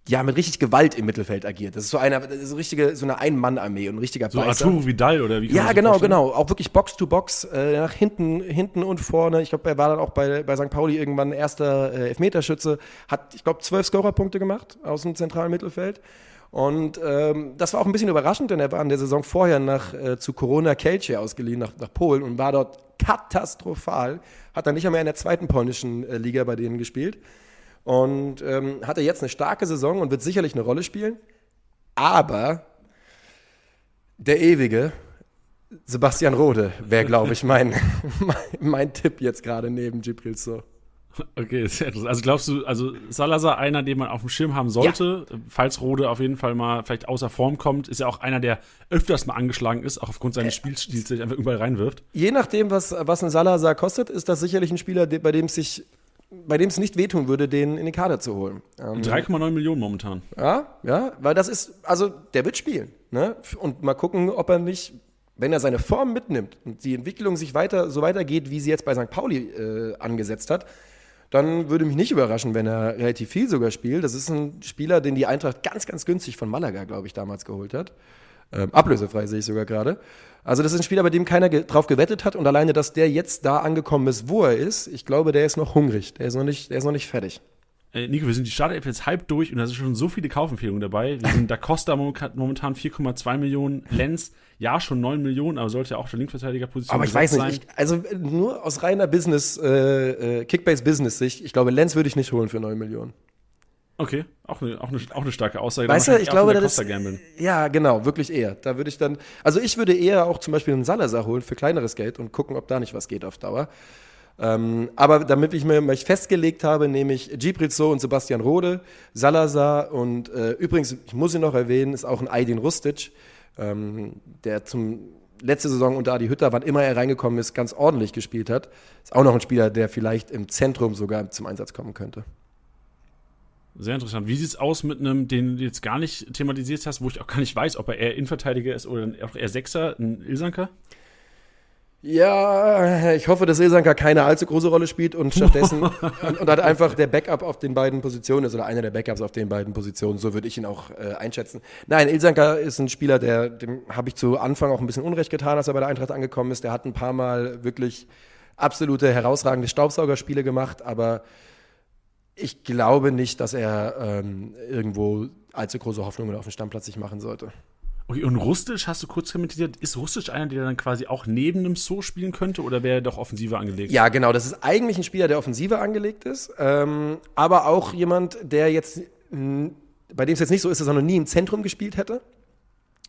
ja, mit richtig Gewalt im Mittelfeld agiert. Das ist so eine, so richtige, so eine Ein-Mann-Armee und ein richtiger So Beißer. Arturo Vidal oder wie kann Ja, genau, vorstellen? genau. Auch wirklich Box to Box, äh, nach hinten, hinten und vorne. Ich glaube, er war dann auch bei, bei St. Pauli irgendwann erster äh, Elfmeterschütze. Hat, ich glaube, zwölf Scorerpunkte gemacht aus dem zentralen Mittelfeld. Und ähm, das war auch ein bisschen überraschend, denn er war in der Saison vorher nach, äh, zu Corona Kelce ausgeliehen nach, nach Polen und war dort katastrophal. Hat dann nicht einmal in der zweiten polnischen äh, Liga bei denen gespielt. Und ähm, hatte jetzt eine starke Saison und wird sicherlich eine Rolle spielen. Aber der ewige Sebastian Rode wäre, glaube ich, mein, mein, mein Tipp jetzt gerade neben Gibril So. Okay, sehr interessant. Also glaubst du, also Salazar einer, den man auf dem Schirm haben sollte, falls Rode auf jeden Fall mal vielleicht außer Form kommt, ist ja auch einer, der öfters mal angeschlagen ist, auch aufgrund seines Spielstils, der sich einfach überall reinwirft. Je nachdem, was, was ein Salazar kostet, ist das sicherlich ein Spieler, bei dem es sich bei dem es nicht wehtun würde, den in den Kader zu holen. Ähm, 3,9 Millionen momentan. Ja, ja, weil das ist, also der wird spielen. Ne? Und mal gucken, ob er nicht, wenn er seine Form mitnimmt und die Entwicklung sich weiter so weitergeht, wie sie jetzt bei St. Pauli äh, angesetzt hat, dann würde mich nicht überraschen, wenn er relativ viel sogar spielt. Das ist ein Spieler, den die Eintracht ganz, ganz günstig von Malaga, glaube ich, damals geholt hat. Ähm, ablösefrei sehe ich sogar gerade. Also das ist ein Spieler, bei dem keiner ge drauf gewettet hat und alleine, dass der jetzt da angekommen ist, wo er ist, ich glaube, der ist noch hungrig. Der ist noch nicht, der ist noch nicht fertig. Äh, Nico, wir sind die Startelf jetzt halb durch und da sind schon so viele Kaufempfehlungen dabei. Wir sind Da Costa momentan momentan 4,2 Millionen, Lenz, ja schon 9 Millionen, aber sollte ja auch der Linksverteidigerposition Aber ich weiß nicht, ich, also nur aus reiner Business, äh, äh, Kickbase-Business-Sicht, ich glaube, Lenz würde ich nicht holen für 9 Millionen. Okay, auch eine, auch eine, auch eine starke Aussage. Weißt du, ich glaube, das ist, ja, genau, wirklich eher. Da würde ich dann, also ich würde eher auch zum Beispiel einen Salazar holen für kleineres Geld und gucken, ob da nicht was geht auf Dauer. Ähm, aber damit ich mir mich festgelegt habe, nehme ich Gibrizzo und Sebastian Rode, Salazar und äh, übrigens, ich muss ihn noch erwähnen, ist auch ein Aydin Rustic, ähm, der zum letzte Saison unter Adi Hütter, wann immer er reingekommen ist, ganz ordentlich gespielt hat. Ist auch noch ein Spieler, der vielleicht im Zentrum sogar zum Einsatz kommen könnte. Sehr interessant. Wie sieht's aus mit einem, den du jetzt gar nicht thematisiert hast, wo ich auch gar nicht weiß, ob er eher Innenverteidiger ist oder auch eher Sechser, ein Ilsanker? Ja, ich hoffe, dass Ilsanka keine allzu große Rolle spielt und stattdessen und, und hat einfach der Backup auf den beiden Positionen ist oder einer der Backups auf den beiden Positionen. So würde ich ihn auch äh, einschätzen. Nein, Ilsanka ist ein Spieler, der dem habe ich zu Anfang auch ein bisschen Unrecht getan, als er bei der Eintracht angekommen ist. Der hat ein paar Mal wirklich absolute herausragende Staubsaugerspiele gemacht, aber ich glaube nicht, dass er ähm, irgendwo allzu große Hoffnungen auf den Stammplatz sich machen sollte. Okay, und Rustic, hast du kurz kommentiert, ist Rustic einer, der dann quasi auch neben einem So spielen könnte oder wäre er doch offensiver angelegt? Ja, genau. Das ist eigentlich ein Spieler, der offensiver angelegt ist, ähm, aber auch jemand, der jetzt, bei dem es jetzt nicht so ist, dass er noch nie im Zentrum gespielt hätte.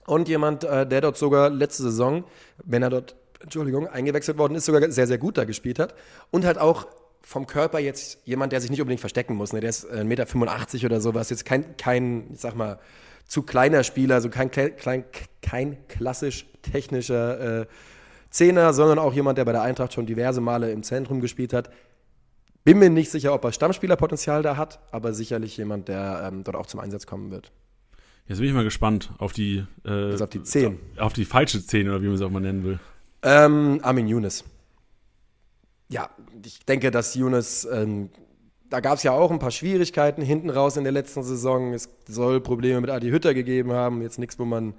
Und jemand, äh, der dort sogar letzte Saison, wenn er dort, Entschuldigung, eingewechselt worden ist, sogar sehr, sehr gut da gespielt hat. Und halt auch vom Körper jetzt jemand, der sich nicht unbedingt verstecken muss. Ne? Der ist äh, 1,85 Meter oder sowas. Jetzt kein, kein, ich sag mal, zu kleiner Spieler, also kein, klein, kein klassisch technischer äh, Zehner, sondern auch jemand, der bei der Eintracht schon diverse Male im Zentrum gespielt hat. Bin mir nicht sicher, ob er Stammspielerpotenzial da hat, aber sicherlich jemand, der ähm, dort auch zum Einsatz kommen wird. Jetzt bin ich mal gespannt auf die, äh, Also auf die 10. auf die falsche 10 oder wie man es auch mal nennen will. Ähm, Armin Younes. Ja, ich denke, dass Younes, ähm, da gab es ja auch ein paar Schwierigkeiten hinten raus in der letzten Saison. Es soll Probleme mit Adi Hütter gegeben haben. Jetzt nichts, wo man,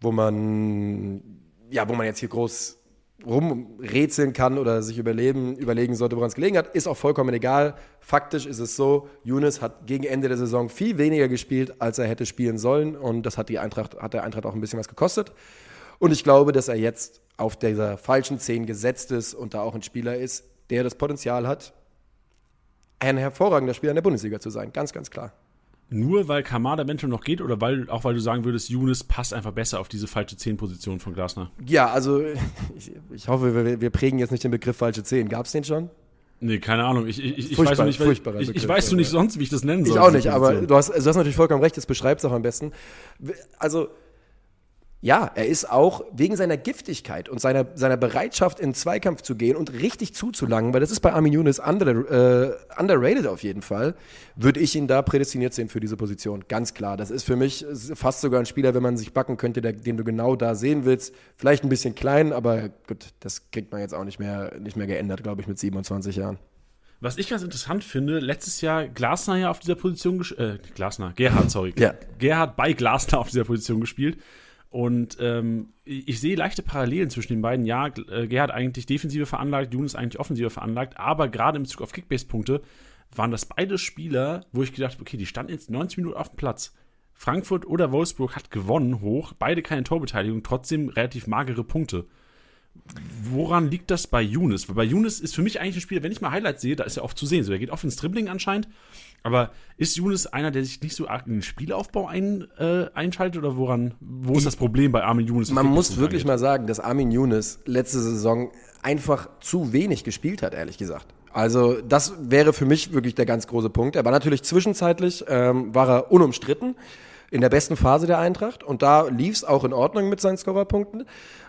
wo man, ja, wo man jetzt hier groß rumrätseln kann oder sich überleben, überlegen sollte, woran es gelegen hat, ist auch vollkommen egal. Faktisch ist es so, Younes hat gegen Ende der Saison viel weniger gespielt, als er hätte spielen sollen und das hat die Eintracht, hat der Eintracht auch ein bisschen was gekostet. Und ich glaube, dass er jetzt auf dieser falschen 10 gesetzt ist und da auch ein Spieler ist, der das Potenzial hat, ein hervorragender Spieler in der Bundesliga zu sein. Ganz, ganz klar. Nur weil Kamada eventuell noch geht oder weil, auch weil du sagen würdest, Younes passt einfach besser auf diese falsche 10-Position von Glasner? Ja, also ich, ich hoffe, wir, wir prägen jetzt nicht den Begriff falsche 10. Gab es den schon? Nee, keine Ahnung. Ich, ich, ich weiß nicht, furchtbarer ich, ich Begriff, weiß nicht sonst, wie ich das nennen soll. Ich auch nicht, aber du hast, du hast natürlich vollkommen recht, das beschreibt es auch am besten. Also, ja, er ist auch wegen seiner Giftigkeit und seiner, seiner Bereitschaft, in Zweikampf zu gehen und richtig zuzulangen, weil das ist bei Armin Younes under, äh, underrated auf jeden Fall, würde ich ihn da prädestiniert sehen für diese Position. Ganz klar. Das ist für mich fast sogar ein Spieler, wenn man sich backen könnte, der, den du genau da sehen willst. Vielleicht ein bisschen klein, aber gut, das kriegt man jetzt auch nicht mehr, nicht mehr geändert, glaube ich, mit 27 Jahren. Was ich ganz interessant finde, letztes Jahr Glasner ja auf dieser Position gespielt, äh, Glasner, Gerhard, sorry. Ja. Gerhard bei Glasner auf dieser Position gespielt. Und ähm, ich, sehe leichte Parallelen zwischen den beiden. Ja, äh, Gerhard eigentlich defensive veranlagt, Jonas eigentlich offensive veranlagt, aber gerade in Bezug auf Kickbase-Punkte waren das beide Spieler, wo ich gedacht habe, okay, die standen jetzt 90 Minuten auf dem Platz. Frankfurt oder Wolfsburg hat gewonnen hoch, beide keine Torbeteiligung, trotzdem relativ magere Punkte. Woran liegt das bei Younes? Weil bei Younes ist für mich eigentlich ein Spieler, wenn ich mal Highlights sehe, da ist er oft zu sehen. So, er geht oft ins Dribbling anscheinend. Aber ist Younes einer, der sich nicht so arg in den Spielaufbau ein, äh, einschaltet oder woran, wo ist das Problem bei Armin Younes? Man muss wirklich mal sagen, dass Armin Younes letzte Saison einfach zu wenig gespielt hat, ehrlich gesagt. Also das wäre für mich wirklich der ganz große Punkt. Er war natürlich zwischenzeitlich, ähm, war er unumstritten in der besten Phase der Eintracht und da lief es auch in Ordnung mit seinen Scorerpunkten.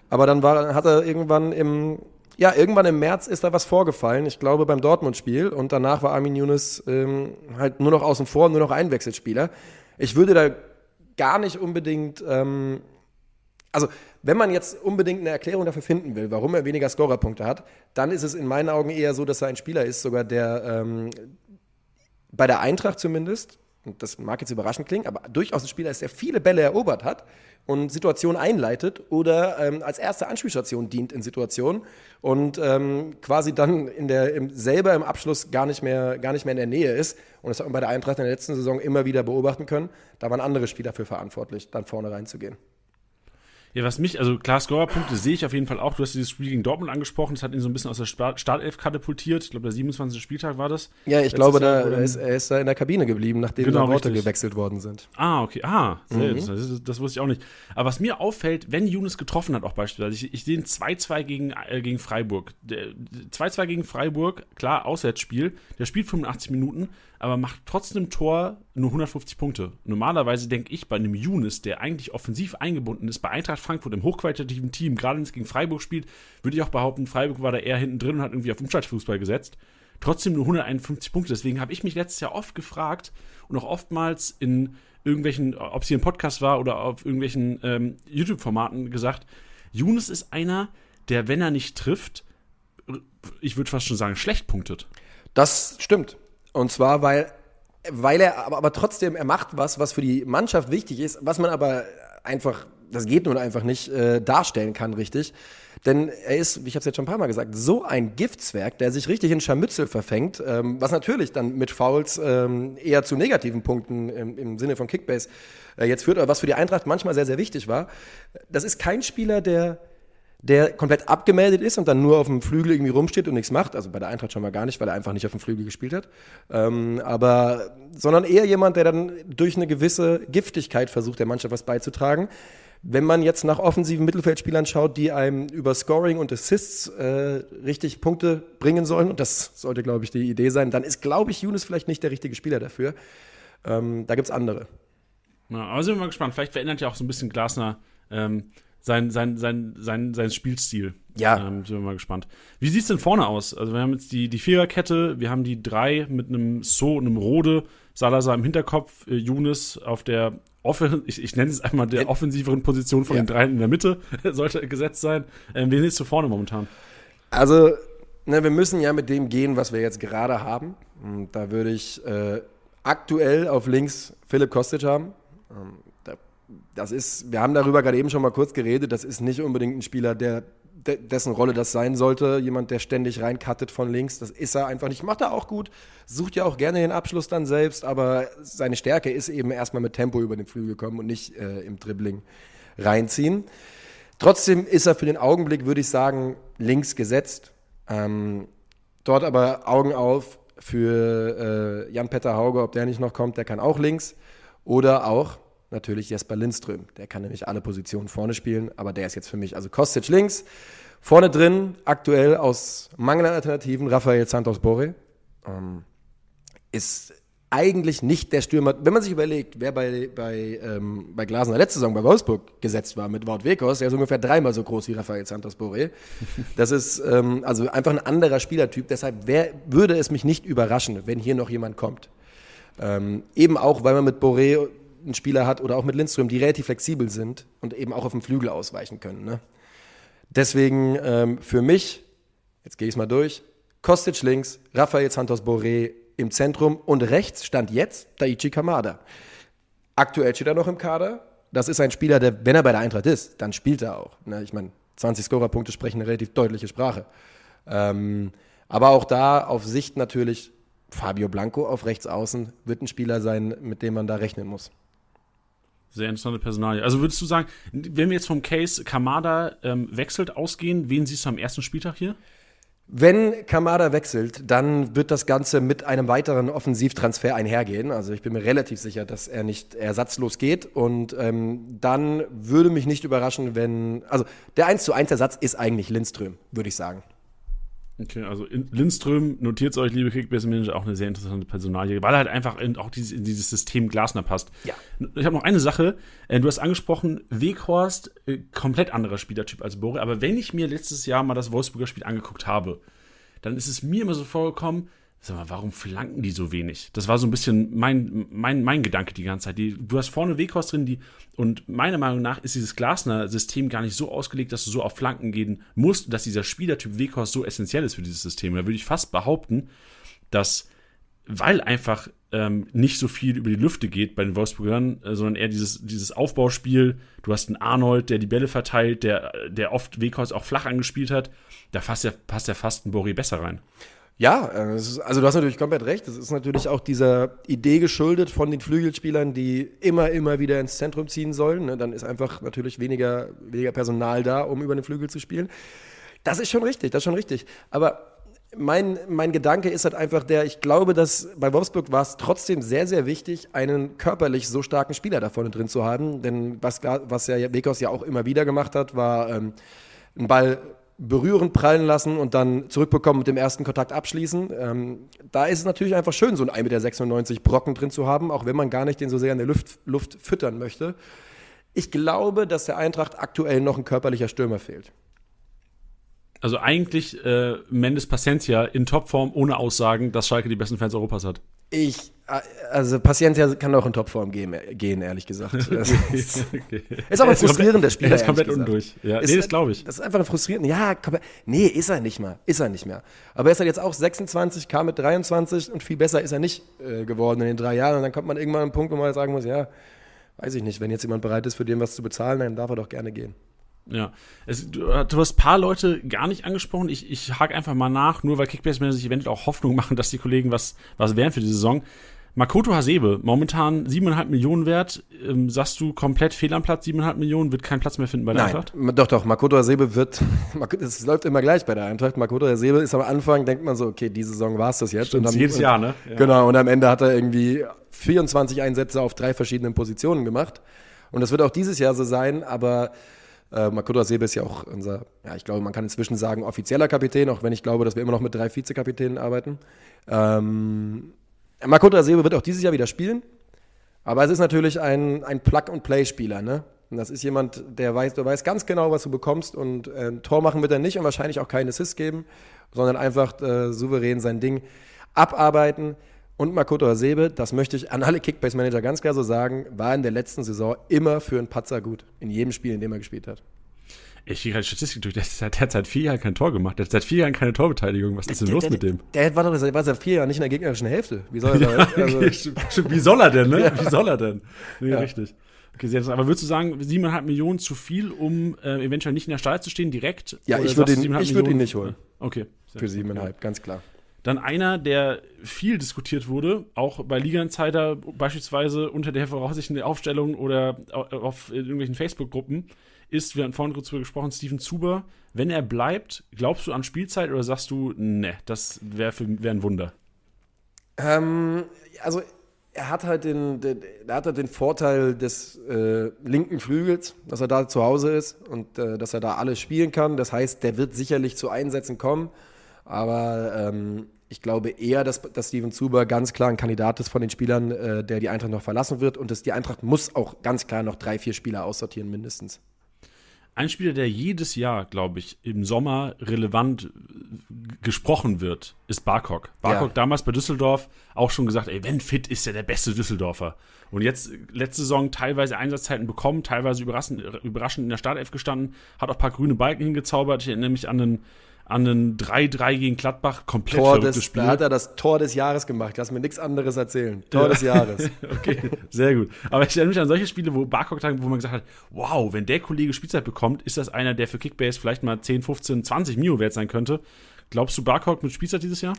Aber dann war, hat er irgendwann im, ja, irgendwann im März ist da was vorgefallen, ich glaube beim Dortmund-Spiel und danach war Armin Younes ähm, halt nur noch außen vor, nur noch Einwechselspieler. Ich würde da gar nicht unbedingt, ähm, also wenn man jetzt unbedingt eine Erklärung dafür finden will, warum er weniger Scorerpunkte hat, dann ist es in meinen Augen eher so, dass er ein Spieler ist, sogar der ähm, bei der Eintracht zumindest, das mag jetzt überraschend klingen, aber durchaus ein Spieler ist, der viele Bälle erobert hat und Situationen einleitet oder ähm, als erste Anspielstation dient in Situationen und ähm, quasi dann in der, im, selber im Abschluss gar nicht, mehr, gar nicht mehr in der Nähe ist. Und das hat man bei der Eintracht in der letzten Saison immer wieder beobachten können. Da waren andere Spieler für verantwortlich, dann vorne reinzugehen. Ja, was mich, also klar, Scorerpunkte sehe ich auf jeden Fall auch. Du hast dieses Spiel gegen Dortmund angesprochen, das hat ihn so ein bisschen aus der Startelf katapultiert. Ich glaube, der 27. Spieltag war das. Ja, ich glaube, da ist, er ist da in der Kabine geblieben, nachdem genau, die Worte gewechselt worden sind. Ah, okay. Ah, mhm. das, das, wusste ich auch nicht. Aber was mir auffällt, wenn Younes getroffen hat, auch beispielsweise, ich, ich sehe ein 2-2 gegen, äh, gegen Freiburg. 2-2 gegen Freiburg, klar, Auswärtsspiel. Der spielt 85 Minuten aber macht trotzdem Tor nur 150 Punkte. Normalerweise denke ich bei einem Younes, der eigentlich offensiv eingebunden ist, bei Eintracht Frankfurt im hochqualitativen Team, gerade wenn es gegen Freiburg spielt, würde ich auch behaupten, Freiburg war da eher hinten drin und hat irgendwie auf Umschaltfußball gesetzt. Trotzdem nur 151 Punkte. Deswegen habe ich mich letztes Jahr oft gefragt und auch oftmals in irgendwelchen, ob es hier ein Podcast war oder auf irgendwelchen ähm, YouTube-Formaten gesagt, Younes ist einer, der, wenn er nicht trifft, ich würde fast schon sagen, schlecht punktet. Das stimmt. Und zwar, weil, weil er aber, aber trotzdem, er macht was, was für die Mannschaft wichtig ist, was man aber einfach, das geht nun einfach nicht, äh, darstellen kann, richtig. Denn er ist, ich habe es jetzt schon ein paar Mal gesagt, so ein Giftzwerg, der sich richtig in Scharmützel verfängt, ähm, was natürlich dann mit Fouls ähm, eher zu negativen Punkten im, im Sinne von Kickbase äh, jetzt führt, aber was für die Eintracht manchmal sehr, sehr wichtig war. Das ist kein Spieler, der der komplett abgemeldet ist und dann nur auf dem Flügel irgendwie rumsteht und nichts macht. Also bei der Eintracht schon mal gar nicht, weil er einfach nicht auf dem Flügel gespielt hat. Ähm, aber, sondern eher jemand, der dann durch eine gewisse Giftigkeit versucht, der Mannschaft was beizutragen. Wenn man jetzt nach offensiven Mittelfeldspielern schaut, die einem über Scoring und Assists äh, richtig Punkte bringen sollen, und das sollte, glaube ich, die Idee sein, dann ist, glaube ich, Younes vielleicht nicht der richtige Spieler dafür. Ähm, da es andere. Ja, aber sind wir mal gespannt. Vielleicht verändert ja auch so ein bisschen Glasner ähm, sein, sein, sein, sein, sein Spielstil. Ja. Ähm, sind wir mal gespannt. Wie sieht es denn vorne aus? Also, wir haben jetzt die, die Viererkette, wir haben die drei mit einem So und einem Rode, Salazar im Hinterkopf, äh, Younes auf der Offen ich, ich nenne es einmal der offensiveren Position von ja. den dreien in der Mitte, sollte gesetzt sein. Ähm, wen siehst du vorne momentan? Also, ne, wir müssen ja mit dem gehen, was wir jetzt gerade haben. Und da würde ich äh, aktuell auf links Philipp Kostic haben. Ähm, das ist, wir haben darüber gerade eben schon mal kurz geredet, das ist nicht unbedingt ein Spieler, der, dessen Rolle das sein sollte. Jemand, der ständig reinkattet von links, das ist er einfach nicht. Macht er auch gut, sucht ja auch gerne den Abschluss dann selbst, aber seine Stärke ist eben erstmal mit Tempo über den Flügel kommen und nicht äh, im Dribbling reinziehen. Trotzdem ist er für den Augenblick, würde ich sagen, links gesetzt. Ähm, dort aber Augen auf für äh, Jan-Petter Hauge, ob der nicht noch kommt, der kann auch links. Oder auch natürlich Jesper Lindström. Der kann nämlich alle Positionen vorne spielen, aber der ist jetzt für mich, also Kostic links, vorne drin, aktuell aus mangelnden Alternativen, Rafael Santos Borre. Ähm, ist eigentlich nicht der Stürmer, wenn man sich überlegt, wer bei, bei, ähm, bei Glasner letzte Saison bei Wolfsburg gesetzt war mit Wout Wekos, der ist ungefähr dreimal so groß wie Rafael Santos Boré. Das ist ähm, also einfach ein anderer Spielertyp. Deshalb wär, würde es mich nicht überraschen, wenn hier noch jemand kommt. Ähm, eben auch, weil man mit Boré einen Spieler hat oder auch mit Lindström, die relativ flexibel sind und eben auch auf dem Flügel ausweichen können. Ne? Deswegen ähm, für mich, jetzt gehe ich es mal durch, Kostic links, Rafael Santos Boré im Zentrum und rechts stand jetzt Daichi Kamada. Aktuell steht er noch im Kader. Das ist ein Spieler, der, wenn er bei der Eintracht ist, dann spielt er auch. Ne, ich meine, 20 Scorerpunkte sprechen eine relativ deutliche Sprache. Ähm, aber auch da auf Sicht natürlich Fabio Blanco auf rechts außen wird ein Spieler sein, mit dem man da rechnen muss. Sehr interessante Personalie. Also würdest du sagen, wenn wir jetzt vom Case Kamada ähm, wechselt ausgehen, wen siehst du am ersten Spieltag hier? Wenn Kamada wechselt, dann wird das Ganze mit einem weiteren Offensivtransfer einhergehen. Also ich bin mir relativ sicher, dass er nicht ersatzlos geht. Und ähm, dann würde mich nicht überraschen, wenn. Also der 1 zu 1 Ersatz ist eigentlich Lindström, würde ich sagen. Okay, also Lindström, notiert euch, liebe Kickbase-Manager, auch eine sehr interessante Personalie, weil er halt einfach in, auch dieses, in dieses System Glasner passt. Ja. Ich habe noch eine Sache. Äh, du hast angesprochen, Weghorst, äh, komplett anderer Spielertyp als Bore. Aber wenn ich mir letztes Jahr mal das Wolfsburger Spiel angeguckt habe, dann ist es mir immer so vorgekommen, Sag mal, warum flanken die so wenig? Das war so ein bisschen mein, mein, mein Gedanke die ganze Zeit. Die, du hast vorne Weghorst drin, die, und meiner Meinung nach ist dieses Glasner-System gar nicht so ausgelegt, dass du so auf Flanken gehen musst, dass dieser Spielertyp Weghorst so essentiell ist für dieses System. da würde ich fast behaupten, dass, weil einfach ähm, nicht so viel über die Lüfte geht bei den Wolfsburgern, äh, sondern eher dieses, dieses Aufbauspiel. Du hast einen Arnold, der die Bälle verteilt, der, der oft Weghorst auch flach angespielt hat. Da passt ja, passt ja fast ein Boré besser rein. Ja, äh, also du hast natürlich komplett recht. Das ist natürlich auch dieser Idee geschuldet von den Flügelspielern, die immer, immer wieder ins Zentrum ziehen sollen. Ne? Dann ist einfach natürlich weniger, weniger Personal da, um über den Flügel zu spielen. Das ist schon richtig, das ist schon richtig. Aber mein, mein Gedanke ist halt einfach der, ich glaube, dass bei Wolfsburg war es trotzdem sehr, sehr wichtig, einen körperlich so starken Spieler da vorne drin zu haben. Denn was, was ja Wekos ja auch immer wieder gemacht hat, war ähm, einen Ball berühren, prallen lassen und dann zurückbekommen mit dem ersten Kontakt abschließen. Ähm, da ist es natürlich einfach schön, so einen 1,96 Meter Brocken drin zu haben, auch wenn man gar nicht den so sehr in der Luft, Luft füttern möchte. Ich glaube, dass der Eintracht aktuell noch ein körperlicher Stürmer fehlt. Also eigentlich äh, Mendes Paciencia in Topform ohne Aussagen, dass Schalke die besten Fans Europas hat. Ich, äh, also Paciencia kann auch in Topform gehen, gehen ehrlich gesagt. ist, okay. ist auch ein frustrierender Spieler. Er ist komplett undurch. Ja, ist, nee, das glaube ich. Das ist einfach ein frustrierender. Ja, nee, ist er nicht mehr. Ist er nicht mehr. Aber er ist halt jetzt auch 26, kam mit 23 und viel besser ist er nicht äh, geworden in den drei Jahren. Und dann kommt man irgendwann an einen Punkt, wo man sagen muss, ja, weiß ich nicht, wenn jetzt jemand bereit ist, für den was zu bezahlen, dann darf er doch gerne gehen. Ja, es, du, du, hast ein paar Leute gar nicht angesprochen. Ich, ich hake einfach mal nach, nur weil Kickbase-Manager sich eventuell auch Hoffnung machen, dass die Kollegen was, was wären für die Saison. Makoto Hasebe, momentan 7,5 Millionen wert. Ähm, sagst du komplett fehl am Platz, 7,5 Millionen, wird keinen Platz mehr finden bei der Nein, Eintracht? Doch, doch, Makoto Hasebe wird, es läuft immer gleich bei der Eintracht. Makoto Hasebe ist am Anfang, denkt man so, okay, die Saison war es das jetzt. Stimmt, und dann, jedes Jahr, ne? Ja. Genau, und am Ende hat er irgendwie 24 Einsätze auf drei verschiedenen Positionen gemacht. Und das wird auch dieses Jahr so sein, aber äh, Makoto Asebe ist ja auch unser, ja, ich glaube, man kann inzwischen sagen, offizieller Kapitän, auch wenn ich glaube, dass wir immer noch mit drei Vizekapitänen arbeiten. Ähm, Makoto Asebe wird auch dieses Jahr wieder spielen, aber es ist natürlich ein, ein Plug-and-Play-Spieler, ne? Und das ist jemand, der weiß, du weißt ganz genau, was du bekommst und äh, ein Tor machen wird er nicht und wahrscheinlich auch keinen Assist geben, sondern einfach äh, souverän sein Ding abarbeiten. Und Makoto Hasebe, das möchte ich an alle Kickbase-Manager ganz klar so sagen, war in der letzten Saison immer für einen Patzer gut. In jedem Spiel, in dem er gespielt hat. Ich gehe gerade Statistik durch. Der hat seit vier Jahren kein Tor gemacht. Der hat seit vier Jahren keine Torbeteiligung. Was ist denn der, los der, mit dem? Der war doch war seit vier Jahren nicht in der gegnerischen Hälfte. Wie soll er da? Also Wie soll er denn, ne? Ja. Wie soll er denn? Nee, ja. richtig. Okay, Aber würdest du sagen, 7,5 Millionen zu viel, um äh, eventuell nicht in der Stadt zu stehen, direkt? Ja, ich würde ihn, würd ihn nicht holen. Okay. Für 7,5, okay. ganz klar. Dann einer, der viel diskutiert wurde, auch bei Liga Insider beispielsweise unter der voraussichtlichen Aufstellung oder auf irgendwelchen Facebook-Gruppen, ist, wir hatten vorhin kurz darüber gesprochen, Steven Zuber. Wenn er bleibt, glaubst du an Spielzeit oder sagst du, ne, das wäre wär ein Wunder? Ähm, also er hat halt den, den, er hat halt den Vorteil des äh, linken Flügels, dass er da zu Hause ist und äh, dass er da alles spielen kann. Das heißt, der wird sicherlich zu Einsätzen kommen. Aber ähm, ich glaube eher, dass, dass Steven Zuber ganz klar ein Kandidat ist von den Spielern, äh, der die Eintracht noch verlassen wird. Und dass die Eintracht muss auch ganz klar noch drei, vier Spieler aussortieren, mindestens. Ein Spieler, der jedes Jahr, glaube ich, im Sommer relevant äh, gesprochen wird, ist Barkok. Barkok ja. damals bei Düsseldorf auch schon gesagt, ey, wenn fit, ist er der beste Düsseldorfer. Und jetzt letzte Saison teilweise Einsatzzeiten bekommen, teilweise überraschend, überraschend in der Startelf gestanden, hat auch ein paar grüne Balken hingezaubert. Ich erinnere mich an einen an einen 3-3 gegen Gladbach komplett Tor verrückt des, gespielt. da hat er das Tor des Jahres gemacht. Lass mir nichts anderes erzählen. Tor des Jahres. Okay, sehr gut. Aber ich erinnere mich an solche Spiele, wo Barcock, wo man gesagt hat, wow, wenn der Kollege Spielzeit bekommt, ist das einer, der für Kickbase vielleicht mal 10, 15, 20 Mio wert sein könnte. Glaubst du Barcock mit Spielzeit dieses Jahr?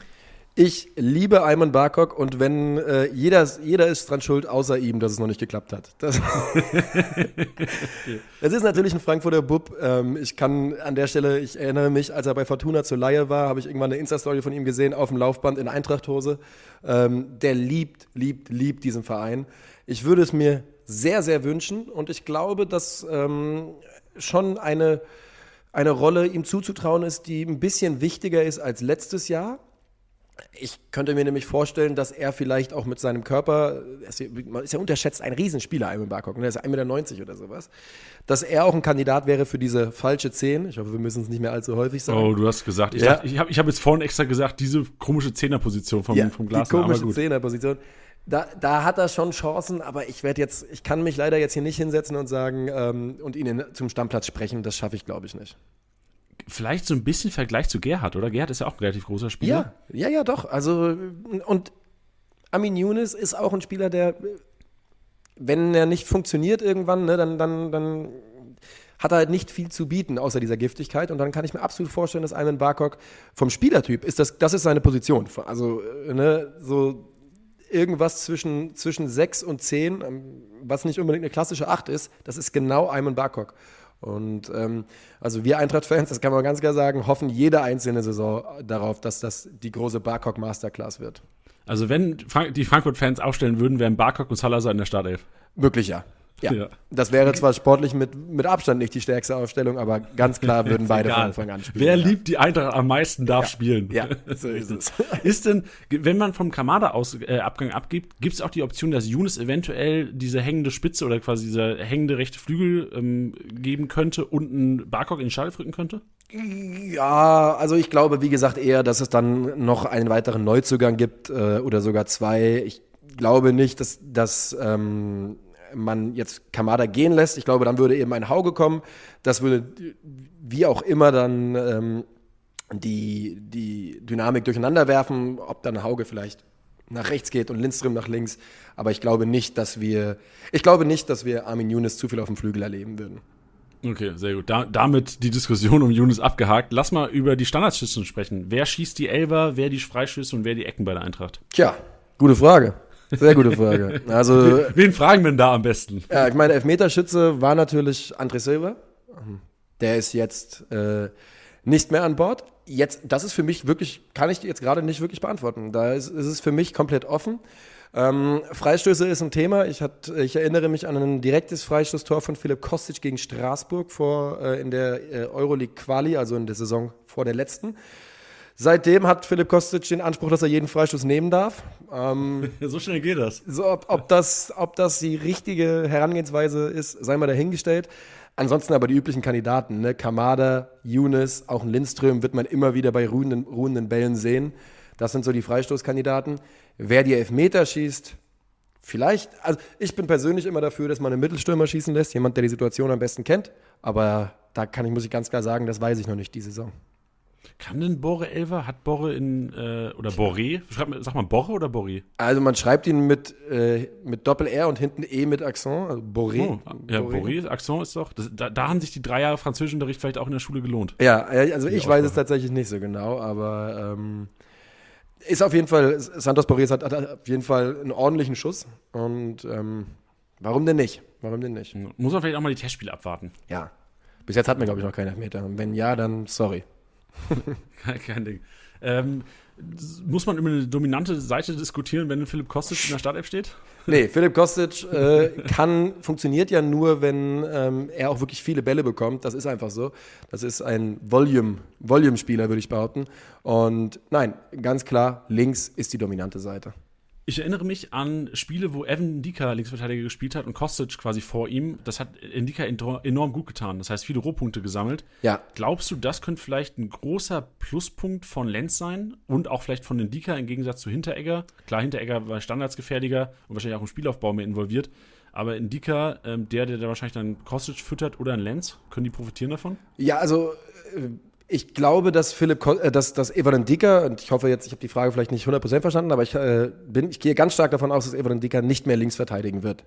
Ich liebe Ayman Barkok und wenn äh, jeder, jeder ist dran schuld, außer ihm, dass es noch nicht geklappt hat. Das, Es ist natürlich ein Frankfurter Bub. Ähm, ich kann an der Stelle, ich erinnere mich, als er bei Fortuna zur Laie war, habe ich irgendwann eine Insta-Story von ihm gesehen auf dem Laufband in Eintrachthose. Ähm, der liebt, liebt, liebt diesen Verein. Ich würde es mir sehr, sehr wünschen und ich glaube, dass ähm, schon eine, eine Rolle ihm zuzutrauen ist, die ein bisschen wichtiger ist als letztes Jahr. Ich könnte mir nämlich vorstellen, dass er vielleicht auch mit seinem Körper, er ist ja- man ist ja unterschätzt, ein Riesenspieler, Ayman Barkok, ne? der ist 1,90 Meter oder sowas, dass er auch ein Kandidat wäre für diese falsche 10. Ich hoffe, wir müssen es nicht mehr allzu häufig sagen. Oh, du hast gesagt. Ich, Ja. ich habe hab jetzt vorhin extra gesagt, diese komische Zehnerposition vom, vom Glas. die komische Zehnerposition. Da, da hat er schon Chancen, aber ich werde jetzt, ich kann mich leider jetzt hier nicht hinsetzen und sagen ähm, und ihn in, zum Stammplatz sprechen. Das schaffe ich, glaube ich, nicht. Vielleicht so ein bisschen Vergleich zu Gerhard, oder? Gerhard ist ja auch ein relativ großer Spieler. Ja, ja, ja, doch. Also und Amin Younes ist auch ein Spieler, der, wenn er nicht funktioniert irgendwann, ne, dann, dann, dann hat er halt nicht viel zu bieten, außer dieser Giftigkeit. Und dann kann ich mir absolut vorstellen, dass Ayman Barkok vom Spielertyp ist, das, das ist seine Position. Also, äh, ne, so irgendwas zwischen, zwischen 6 und 10, ähm, was nicht unbedingt eine klassische 8 ist, das ist genau Ayman Barkok. Und ähm, also wir Eintracht-Fans, das kann man ganz klar sagen, hoffen jede einzelne Saison darauf, dass das die große Barkok Masterclass wird. Also wenn Frank die Frankfurt-Fans aufstellen würden, wären Barcock und Salazar in der Startelf. Wirklich ja. Ja. Ja. Das wäre zwar sportlich mit, mit Abstand nicht die stärkste Aufstellung, aber ganz klar würden beide von. Anfang an spielen. Wer ja. liebt die Eintracht am meisten, darf spielen. Ja, so ist es. Ist denn, wenn man vom Kamada-Abgang äh, Abgang abgibt, gibt es auch die Option, dass Younes eventuell diese hängende Spitze oder quasi dieser hängende rechte Flügel ähm, geben könnte und einen Barcock in den Schall drücken könnte? Ja, also ich glaube, wie gesagt, eher, dass es dann noch einen weiteren Neuzugang gibt äh, oder sogar zwei. Ich glaube nicht, dass, dass ähm, man jetzt Kamada gehen lässt. Ich glaube, dann würde eben ein Hauge kommen. Das würde wie auch immer dann ähm, die, die Dynamik durcheinander werfen, ob dann Hauge vielleicht nach rechts geht und Lindström nach links. Aber ich glaube nicht, dass wir, ich glaube nicht, dass wir Armin Younes zu viel auf dem Flügel erleben würden. Okay, sehr gut. Da, damit die Diskussion um Younes abgehakt. Lass mal über die Standardschützen sprechen. Wer schießt die Elfer, wer die Freistöße und wer die Ecken bei der Eintracht? Tja, gute Frage. Sehr gute Frage. Also Wen fragen wir denn da am besten? Ja, ich meine, Elfmeterschütze war natürlich André Silva. Der ist jetzt äh, nicht mehr an Bord. Jetzt, das ist für mich wirklich, kann ich jetzt gerade nicht wirklich beantworten. Da ist, ist es für mich komplett offen. Ähm, Freistöße ist ein Thema. Ich, hat, ich erinnere mich an ein direktes Freistoßtor von Philipp Kostic gegen Straßburg vor, äh, in der äh, Euroleague Quali, also in der Saison vor der letzten. Seitdem hat Philipp Kostic den Anspruch, dass er jeden Freistoß nehmen darf. Ähm, So schnell geht das. so, ob, ob, das, ob das die richtige Herangehensweise ist, sei mal dahingestellt. Ansonsten aber die üblichen Kandidaten, ne? Kamada, Younes, auch ein Lindström wird man immer wieder bei ruhenden, ruhenden Bällen sehen. Das sind so die Freistoßkandidaten. Wer die Elfmeter schießt, vielleicht, also ich bin persönlich immer dafür, dass man einen Mittelstürmer schießen lässt, jemand, der die Situation am besten kennt. Aber da kann ich, muss ich ganz klar sagen, das weiß ich noch nicht die Saison. Kann denn Borre Elfer? Hat Borre in, äh, oder Boré? Schreibt man, sagt man Borre oder Boré? Also man schreibt ihn mit, äh, mit Doppel-R und hinten E mit Accent, also Boré. Oh, ja, Boré, Accent ist doch. Das, da, da haben sich die drei Jahre Französischunterricht vielleicht auch in der Schule gelohnt. Ja, also ich weiß es tatsächlich nicht so genau, aber ähm, ist auf jeden Fall, Santos Borges hat, hat auf jeden Fall einen ordentlichen Schuss und ähm, warum denn nicht? Warum denn nicht? Muss man vielleicht auch mal die Testspiele abwarten. Ja. Bis jetzt hatten wir, glaube ich, noch keinen Elfmeter. Wenn ja, dann sorry. Kein, Ding. Ähm, muss man über eine dominante Seite diskutieren, wenn Philipp Kostic in der Startelf steht? Nee, Philipp Kostic äh, kann, funktioniert ja nur, wenn ähm, er auch wirklich viele Bälle bekommt. Das ist einfach so. Das ist ein Volume, Volume-Spieler, würde ich behaupten. Und nein, ganz klar, links ist die dominante Seite. Ich erinnere mich an Spiele, wo Evan Ndika Linksverteidiger gespielt hat und Kostic quasi vor ihm. Das hat Ndika entro- enorm gut getan. Das heißt, viele Rohpunkte gesammelt. Ja, Glaubst du, das könnte vielleicht ein großer Pluspunkt von Lenz sein und auch vielleicht von Ndika im Gegensatz zu Hinteregger? Klar, Hinteregger war standardsgefährlicher und wahrscheinlich auch im Spielaufbau mehr involviert. Aber Ndika, ähm, der, der da wahrscheinlich dann Kostic füttert oder ein Lenz, können die profitieren davon? Ja, also äh, Ich glaube, dass Philipp, äh, dass, dass Evan Dicker, und ich hoffe jetzt, ich habe die Frage vielleicht nicht 100% verstanden, aber ich, äh, bin, ich gehe ganz stark davon aus, dass Evan Dicker nicht mehr links verteidigen wird,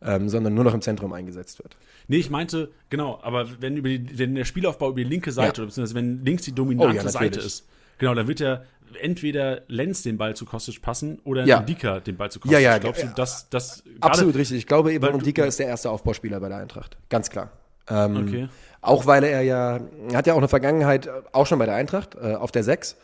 ähm, sondern nur noch im Zentrum eingesetzt wird. Nee, ich meinte, genau, aber wenn, über die, wenn der Spielaufbau über die linke Seite, ja. oder beziehungsweise wenn links die dominante oh, ja, Seite ist, genau, dann wird ja entweder Lenz den Ball zu Kostic passen oder ja. Dika den Ball zu Kostic. Ja, ja, Glaubst du, dass das Absolut richtig. Ich glaube, Evan Dika ist der erste Aufbauspieler bei der Eintracht. Ganz klar. Ähm, okay. Auch weil er ja, hat ja auch eine Vergangenheit, auch schon bei der Eintracht, äh, auf der 6.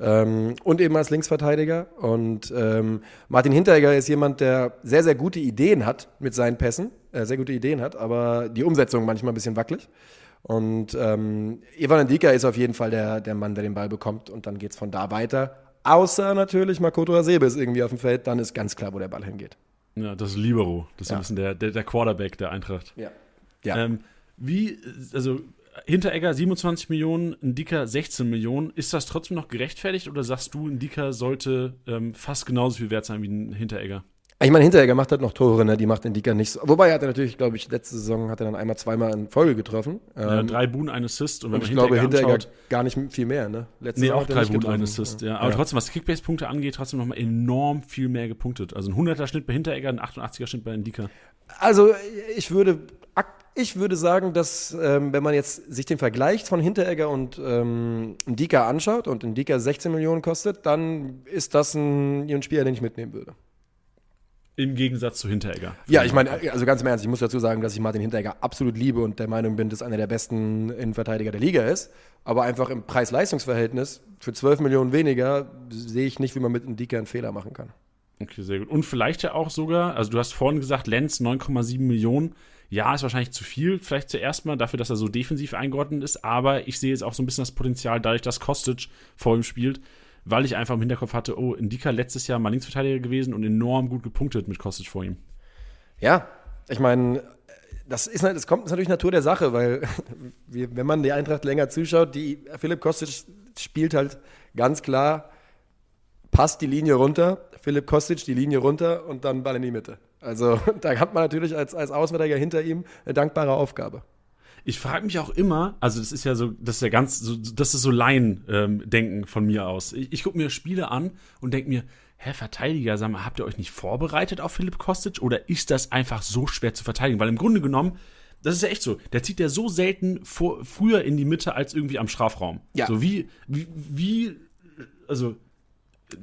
Ähm, und eben als Linksverteidiger. Und ähm, Martin Hinteregger ist jemand, der sehr, sehr gute Ideen hat mit seinen Pässen, äh, sehr gute Ideen hat, aber die Umsetzung manchmal ein bisschen wackelig. Und ähm, Ivan Ndika ist auf jeden Fall der, der Mann, der den Ball bekommt und dann geht es von da weiter. Außer natürlich Makoto Hasebe ist irgendwie auf dem Feld, dann ist ganz klar, wo der Ball hingeht. Ja, das ist Libero. Das ist ja. ein bisschen der, der, der Quarterback der Eintracht. Ja. ja. Ähm, wie, also Hinteregger 27 Millionen, ein Dicker 16 Millionen. Ist das trotzdem noch gerechtfertigt oder sagst du, ein Dicker sollte ähm, fast genauso viel wert sein wie ein Hinteregger? Ich meine, Hinteregger macht halt noch Tore, ne? die macht den Dicker nicht so. Wobei er hat er natürlich, glaube ich, letzte Saison hat er dann einmal, zweimal in Folge getroffen. Ja, ähm, drei Boon, ein Assist. Und, wenn und ich glaube, Hinteregger anschaut, gar nicht viel mehr. Ne? Letzte nee, Saison auch drei Boon, ein Assist. Ja. Aber ja. trotzdem, was Kickbase-Punkte angeht, trotzdem nochmal enorm viel mehr gepunktet. Also ein 100er Schnitt bei Hinteregger, ein 88er Schnitt bei Dicker. Also ich würde ich würde sagen, dass ähm, wenn man jetzt sich den Vergleich von Hinteregger und ähm, Ndika anschaut und Ndika 16 Millionen kostet, dann ist das ein, ein Spieler, den ich mitnehmen würde. Im Gegensatz zu Hinteregger. Ja, ich meine, also ganz im Ernst, ich muss dazu sagen, dass ich Martin Hinteregger absolut liebe und der Meinung bin, dass einer der besten Innenverteidiger der Liga ist. Aber einfach im Preis-Leistungs-Verhältnis für 12 Millionen weniger sehe ich nicht, wie man mit Ndika einen Fehler machen kann. Okay, sehr gut. Und vielleicht ja auch sogar, also du hast vorhin gesagt, Lenz 9,7 Millionen ja, ist wahrscheinlich zu viel, vielleicht zuerst mal dafür, dass er so defensiv eingeordnet ist, aber ich sehe jetzt auch so ein bisschen das Potenzial, dadurch, dass Kostic vor ihm spielt, weil ich einfach im Hinterkopf hatte, oh, Indika letztes Jahr mal Linksverteidiger gewesen und enorm gut gepunktet mit Kostic vor ihm. Ja, ich meine, das, ist, das kommt natürlich Natur der Sache, weil wenn man die Eintracht länger zuschaut, die Philipp Kostic spielt halt ganz klar, passt die Linie runter, Philipp Kostic die Linie runter und dann Ball in die Mitte. Also da hat man natürlich als, als Auswärtiger hinter ihm eine dankbare Aufgabe. Ich frage mich auch immer, also das ist ja so, das ist ja ganz, so, das ist so Laien-Denken ähm, von mir aus. Ich, ich gucke mir Spiele an und denke mir, Herr Verteidiger, sag mal, habt ihr euch nicht vorbereitet auf Philipp Kostic oder ist das einfach so schwer zu verteidigen? Weil im Grunde genommen, das ist ja echt so, der zieht ja so selten vor, früher in die Mitte als irgendwie am Strafraum. Ja. So wie, wie, wie also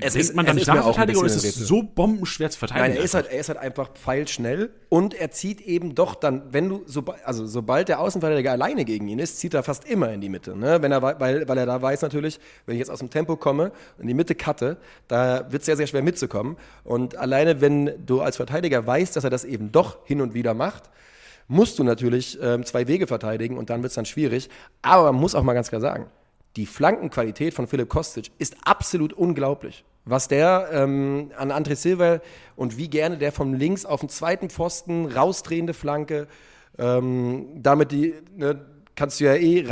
es ist, man dann nicht Verteidiger oder ist es so bombenschwer zu verteidigen? Nein, er ist, halt, er ist halt einfach pfeilschnell und er zieht eben doch dann, wenn du, so, also sobald der Außenverteidiger alleine gegen ihn ist, zieht er fast immer in die Mitte. Ne? Wenn er, weil, weil er da weiß natürlich, wenn ich jetzt aus dem Tempo komme und in die Mitte cutte, da wird es sehr, sehr schwer mitzukommen. Und alleine, wenn du als Verteidiger weißt, dass er das eben doch hin und wieder macht, musst du natürlich ähm, zwei Wege verteidigen und dann wird es dann schwierig. Aber man muss auch mal ganz klar sagen, die Flankenqualität von Philipp Kostic ist absolut unglaublich. Was der ähm, an André Silva und wie gerne der vom links auf den zweiten Pfosten rausdrehende Flanke, ähm, damit die, ne, kannst du ja eh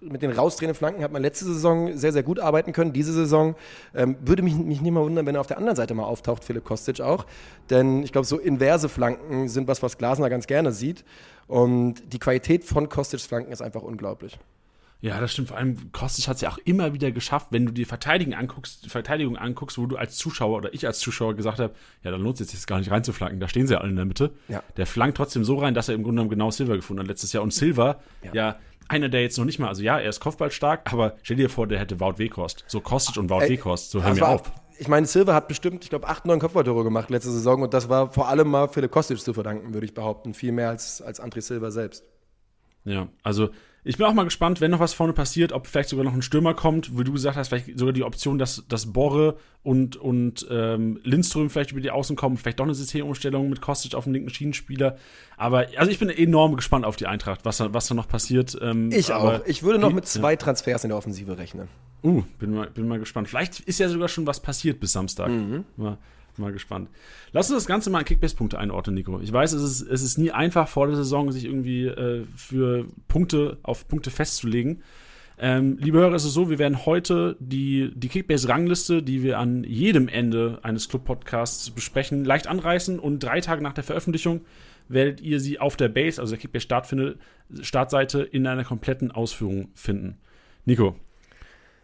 mit den rausdrehenden Flanken hat man letzte Saison sehr, sehr gut arbeiten können. Diese Saison ähm, würde mich, mich nicht mal wundern, wenn er auf der anderen Seite mal auftaucht, Philipp Kostic auch. Denn ich glaube, so inverse Flanken sind was, was Glasner ganz gerne sieht. Und die Qualität von Kostics Flanken ist einfach unglaublich. Ja, das stimmt. Vor allem Kostic hat es ja auch immer wieder geschafft, wenn du die Verteidigung anguckst, Verteidigung anguckst, wo du als Zuschauer oder ich als Zuschauer gesagt habe, ja, dann lohnt es jetzt gar nicht reinzuflanken. Da stehen sie ja alle in der Mitte. Ja. Der flankt trotzdem so rein, dass er im Grunde genommen genau Silver gefunden hat letztes Jahr. Und Silver, ja, ja einer, der jetzt noch nicht mal, also ja, er ist kopfballstark, aber stell dir vor, der hätte Wout Weghorst. So Kostic und Wout Ey, Weghorst, so hör mir auf. Ich meine, Silver hat bestimmt, ich glaube, acht, neun Kopfballtore gemacht letzte Saison und das war vor allem mal Philipp Kostic zu verdanken, würde ich behaupten. Viel mehr als, als André Silva selbst. Ja, also ich bin auch mal gespannt, wenn noch was vorne passiert, ob vielleicht sogar noch ein Stürmer kommt, wie du gesagt hast, vielleicht sogar die Option, dass, dass Borre und, und ähm, Lindström vielleicht über die Außen kommen, vielleicht doch eine Systemumstellung mit Kostic auf dem linken Schienenspieler. Aber also ich bin enorm gespannt auf die Eintracht, was, was da noch passiert. Ähm, ich auch. Ich würde noch mit zwei ja. Transfers in der Offensive rechnen. Uh, bin mal, bin mal gespannt. Vielleicht ist ja sogar schon was passiert bis Samstag. Mhm. Mal, mal gespannt. Lass uns das Ganze mal in Kickbase-Punkte einordnen, Nico. Ich weiß, es ist, es ist nie einfach vor der Saison, sich irgendwie äh, für Punkte auf Punkte festzulegen. Ähm, liebe Hörer, ist es so, wir werden heute die, die Kickbase-Rangliste, die wir an jedem Ende eines Club-Podcasts besprechen, leicht anreißen und drei Tage nach der Veröffentlichung werdet ihr sie auf der Base, also der Kickbase-Startseite, in einer kompletten Ausführung finden. Nico,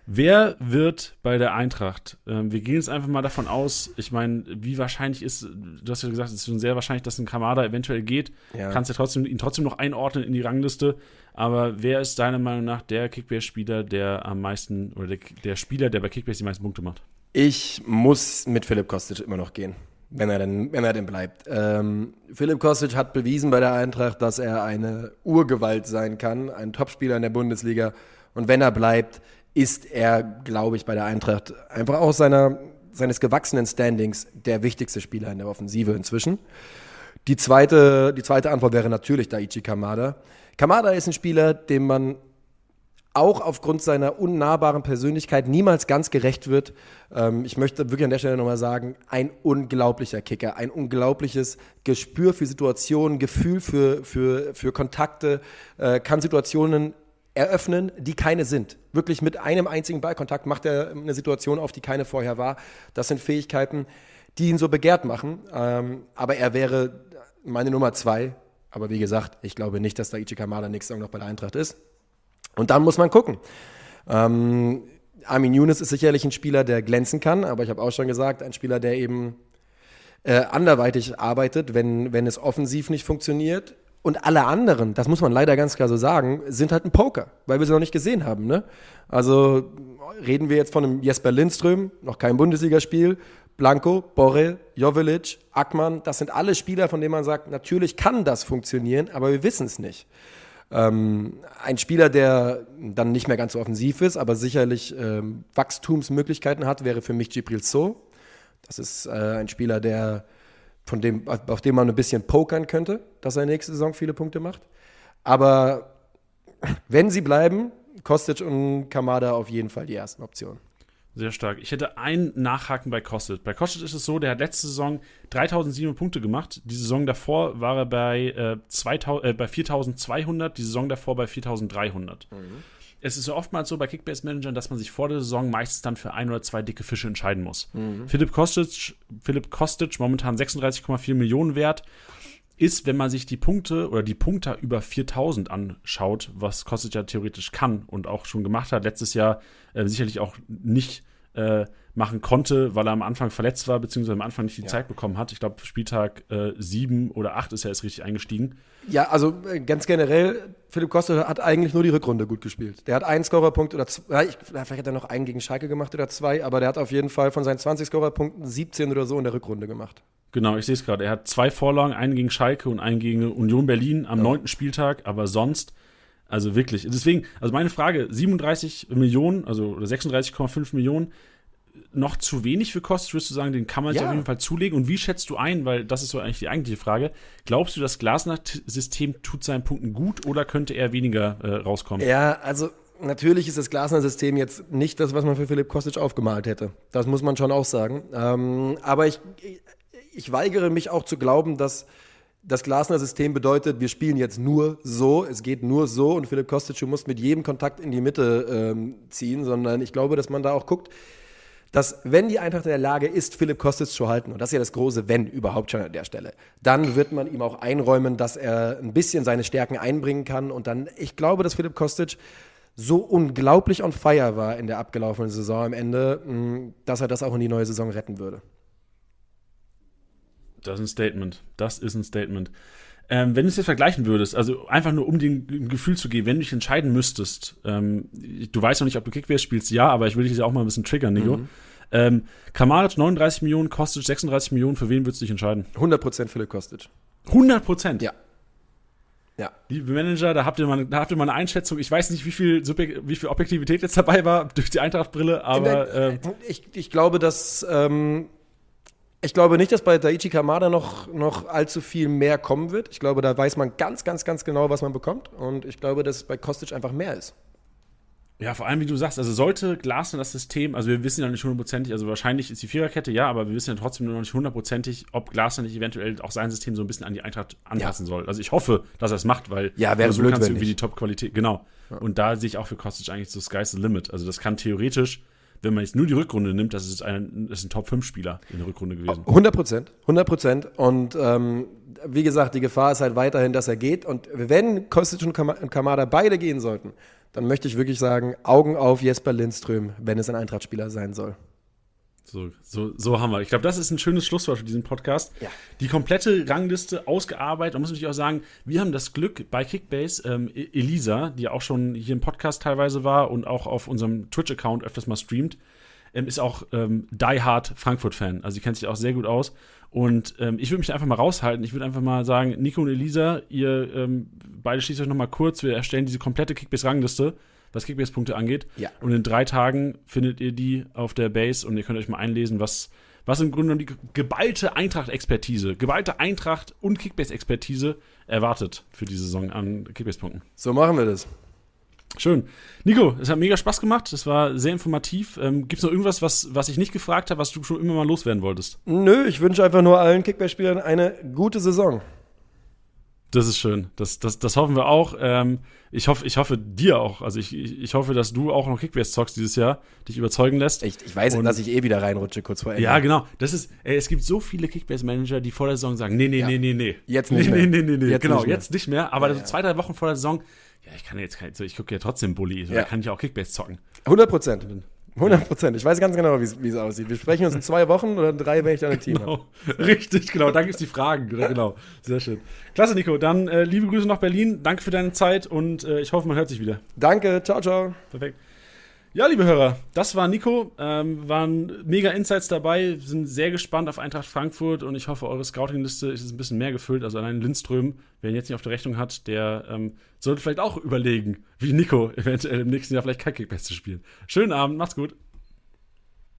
Wer wird bei der Eintracht? Ähm, wir gehen jetzt einfach mal davon aus, ich meine, wie wahrscheinlich ist, du hast ja gesagt, es ist schon sehr wahrscheinlich, dass ein Kamada eventuell geht. Ja. Kannst ja trotzdem, ihn trotzdem noch einordnen in die Rangliste. Aber wer ist deiner Meinung nach der Kickbase-Spieler, der am meisten, oder der, der Spieler, der bei Kickbase die meisten Punkte macht? Ich muss mit Philipp Kostic immer noch gehen, wenn er denn, wenn er denn bleibt. Ähm, Philipp Kostic hat bewiesen bei der Eintracht, dass er eine Urgewalt sein kann, ein Topspieler in der Bundesliga. Und wenn er bleibt, ist er, glaube ich, bei der Eintracht einfach aus seiner, seines gewachsenen Standings der wichtigste Spieler in der Offensive inzwischen. Die zweite, die zweite Antwort wäre natürlich Daichi Kamada. Kamada ist ein Spieler, dem man auch aufgrund seiner unnahbaren Persönlichkeit niemals ganz gerecht wird. Ähm, ich möchte wirklich an der Stelle nochmal sagen, ein unglaublicher Kicker, ein unglaubliches Gespür für Situationen, Gefühl für, für, für Kontakte, äh, kann Situationen eröffnen, die keine sind. Wirklich mit einem einzigen Ballkontakt macht er eine Situation auf, die keine vorher war. Das sind Fähigkeiten, die ihn so begehrt machen. Ähm, aber er wäre meine Nummer zwei. Aber wie gesagt, ich glaube nicht, dass Daichi Kamada nächste Saison noch bei der Eintracht ist. Und dann muss man gucken. Ähm, Armin Younes ist sicherlich ein Spieler, der glänzen kann, aber ich habe auch schon gesagt, ein Spieler, der eben äh, anderweitig arbeitet, wenn, wenn es offensiv nicht funktioniert. Und alle anderen, das muss man leider ganz klar so sagen, sind halt ein Poker, weil wir sie noch nicht gesehen haben. Ne? Also reden wir jetzt von einem Jesper Lindström, noch kein Bundesligaspiel, Blanco, Borrell, Jovelic, Ackmann, das sind alle Spieler, von denen man sagt, natürlich kann das funktionieren, aber wir wissen es nicht. Ähm, ein Spieler, der dann nicht mehr ganz so offensiv ist, aber sicherlich ähm, Wachstumsmöglichkeiten hat, wäre für mich Gibril So. Das ist äh, ein Spieler, der von dem, auf dem man ein bisschen pokern könnte, dass er nächste Saison viele Punkte macht. Aber wenn sie bleiben, Kostic und Kamada auf jeden Fall die ersten Optionen. Sehr stark. Ich hätte einen Nachhaken bei Kostic. Bei Kostic ist es so, der hat letzte Saison 3700 Punkte gemacht. Die Saison davor war er bei, äh, 2000, äh, bei 4200, die Saison davor bei 4300. Mhm. Es ist oftmals so bei Kickbase-Managern, dass man sich vor der Saison meistens dann für ein oder zwei dicke Fische entscheiden muss. Mhm. Philipp Kostic, Philipp Kostic, momentan 36,4 Millionen wert, ist, wenn man sich die Punkte oder die Punkte über 4000 anschaut, was Kostic ja theoretisch kann und auch schon gemacht hat, letztes Jahr äh, sicherlich auch nicht äh, machen konnte, weil er am Anfang verletzt war, beziehungsweise am Anfang nicht die ja. Zeit bekommen hat. Ich glaube, Spieltag äh, 7 oder 8 ist er erst richtig eingestiegen. Ja, also äh, ganz generell, Philipp Costa hat eigentlich nur die Rückrunde gut gespielt. Der hat einen Scorerpunkt oder zwei, vielleicht hat er noch einen gegen Schalke gemacht oder zwei, aber der hat auf jeden Fall von seinen 20 Scorerpunkten 17 oder so in der Rückrunde gemacht. Genau, ich sehe es gerade. Er hat zwei Vorlagen, einen gegen Schalke und einen gegen Union Berlin am neunten ja. Spieltag, aber sonst, also wirklich. Deswegen, also meine Frage, 37 Millionen, also 36,5 Millionen, noch zu wenig für Kostic, würdest du sagen, den kann man ja. sich auf jeden Fall zulegen. Und wie schätzt du ein, weil das ist so eigentlich die eigentliche Frage, glaubst du, das Glasner-System tut seinen Punkten gut oder könnte er weniger äh, rauskommen? Ja, also natürlich ist das Glasner-System jetzt nicht das, was man für Philipp Kostic aufgemalt hätte. Das muss man schon auch sagen. Ähm, aber ich, ich weigere mich auch zu glauben, dass das Glasner-System bedeutet, wir spielen jetzt nur so, es geht nur so und Philipp Kostic, du musst mit jedem Kontakt in die Mitte ähm, ziehen, sondern ich glaube, dass man da auch guckt, dass wenn die Eintracht in der Lage ist, Philipp Kostic zu halten, und das ist ja das große Wenn überhaupt schon an der Stelle, dann wird man ihm auch einräumen, dass er ein bisschen seine Stärken einbringen kann und dann, ich glaube, dass Philipp Kostic so unglaublich on fire war in der abgelaufenen Saison am Ende, dass er das auch in die neue Saison retten würde. Das ist ein Statement. Das ist ein Statement. Ähm, wenn du es jetzt vergleichen würdest, also einfach nur um dir ein Gefühl zu geben, wenn du dich entscheiden müsstest, ähm, du weißt noch nicht, ob du Kickbase spielst, ja, aber ich will dich ja auch mal ein bisschen triggern, Nico. Mhm. Ähm, Kamaric 39 Millionen, Kostic 36 Millionen, für wen würdest du dich entscheiden? 100% Philipp Kostic. 100%? Ja. Ja. Liebe Manager, da habt ihr mal, da habt ihr mal eine Einschätzung. Ich weiß nicht, wie viel, wie viel Objektivität jetzt dabei war durch die Eintracht-Brille, aber. Äh, ich, ich glaube, dass ähm, ich glaube nicht, dass bei Daichi Kamada noch, noch allzu viel mehr kommen wird. Ich glaube, da weiß man ganz, ganz, ganz genau, was man bekommt. Und ich glaube, dass es bei Kostic einfach mehr ist. Ja, vor allem, wie du sagst, also sollte Glasner das System, also wir wissen ja nicht hundertprozentig, also wahrscheinlich ist die Viererkette ja, aber wir wissen ja trotzdem noch nicht hundertprozentig, ob Glasner nicht eventuell auch sein System so ein bisschen an die Eintracht anpassen ja. soll. Also ich hoffe, dass er es macht, weil ja, wäre so blöd, kannst du irgendwie die Top-Qualität, genau. Ja. Und da sehe ich auch für Kostic eigentlich so Sky's the Limit. Also das kann theoretisch wenn man jetzt nur die Rückrunde nimmt, das ist ein, ein Top-5-Spieler in der Rückrunde gewesen. 100 Prozent, 100 Prozent. Und ähm, wie gesagt, die Gefahr ist halt weiterhin, dass er geht. Und wenn Kostic und Kamada beide gehen sollten, dann möchte ich wirklich sagen, Augen auf Jesper Lindström, wenn es ein Eintracht-Spieler sein soll. So, so, so haben wir. Ich glaube, das ist ein schönes Schlusswort für diesen Podcast. Ja. Die komplette Rangliste ausgearbeitet. Man muss natürlich auch sagen, wir haben das Glück bei Kickbase, ähm, E- Elisa, die auch schon hier im Podcast teilweise war und auch auf unserem Twitch-Account öfters mal streamt, ähm, ist auch ähm, Die Hard Frankfurt-Fan. Also sie kennt sich auch sehr gut aus. Und ähm, ich würde mich einfach mal raushalten. Ich würde einfach mal sagen, Nico und Elisa, ihr ähm, beide schließt euch noch mal kurz. Wir erstellen diese komplette Kickbase-Rangliste, was Kickbase-Punkte angeht. Ja. Und in drei Tagen findet ihr die auf der Base und ihr könnt euch mal einlesen, was, was im Grunde genommen die geballte Eintracht-Expertise, geballte Eintracht- und Kickbase-Expertise erwartet für die Saison an Kickbase-Punkten. So machen wir das. Schön. Nico, es hat mega Spaß gemacht. Es war sehr informativ. Ähm, Gibt es noch irgendwas, was, was ich nicht gefragt habe, was du schon immer mal loswerden wolltest? Nö, ich wünsche einfach nur allen Kickbase-Spielern eine gute Saison. Das ist schön. Das, das, das hoffen wir auch. Ähm, ich, hoffe, ich hoffe dir auch. Also ich, ich, ich hoffe, dass du auch noch Kickbase zockst dieses Jahr, dich überzeugen lässt. Ich, ich weiß, Und- dass ich eh wieder reinrutsche kurz vor Ende. Ja, genau. Das ist, ey, es gibt so viele Kickbase-Manager, die vor der Saison sagen, nee, nee, Ja. nee, nee, nee. Jetzt nee, nicht nee, mehr. nee, nee, nee. Jetzt genau, nicht jetzt nicht mehr. Aber Ja, so ja. zwei, drei Wochen vor der Saison, ja, ich kann jetzt, ich gucke ja trotzdem Bulli, so, Ja. da kann ich auch Kickbase zocken. 100 Prozent. 100 Prozent. Ich weiß ganz genau, wie es- aussieht. Wir sprechen uns in zwei Wochen oder in drei, wenn ich dann ein Team habe. Genau. Richtig, genau. Da gibt es die Fragen. Genau, genau. Sehr schön. Klasse, Nico. Dann äh, liebe Grüße nach Berlin. Danke für deine Zeit und äh, ich hoffe, man hört sich wieder. Danke, ciao, ciao. Perfekt. Ja, liebe Hörer, das war Nico. Ähm, waren mega Insights dabei. Sind sehr gespannt auf Eintracht Frankfurt und ich hoffe, eure Scouting-Liste ist ein bisschen mehr gefüllt. Also allein Lindström, wer ihn jetzt nicht auf der Rechnung hat, der ähm, sollte vielleicht auch überlegen, wie Nico eventuell im nächsten Jahr vielleicht Kickbase zu spielen. Schönen Abend, macht's gut.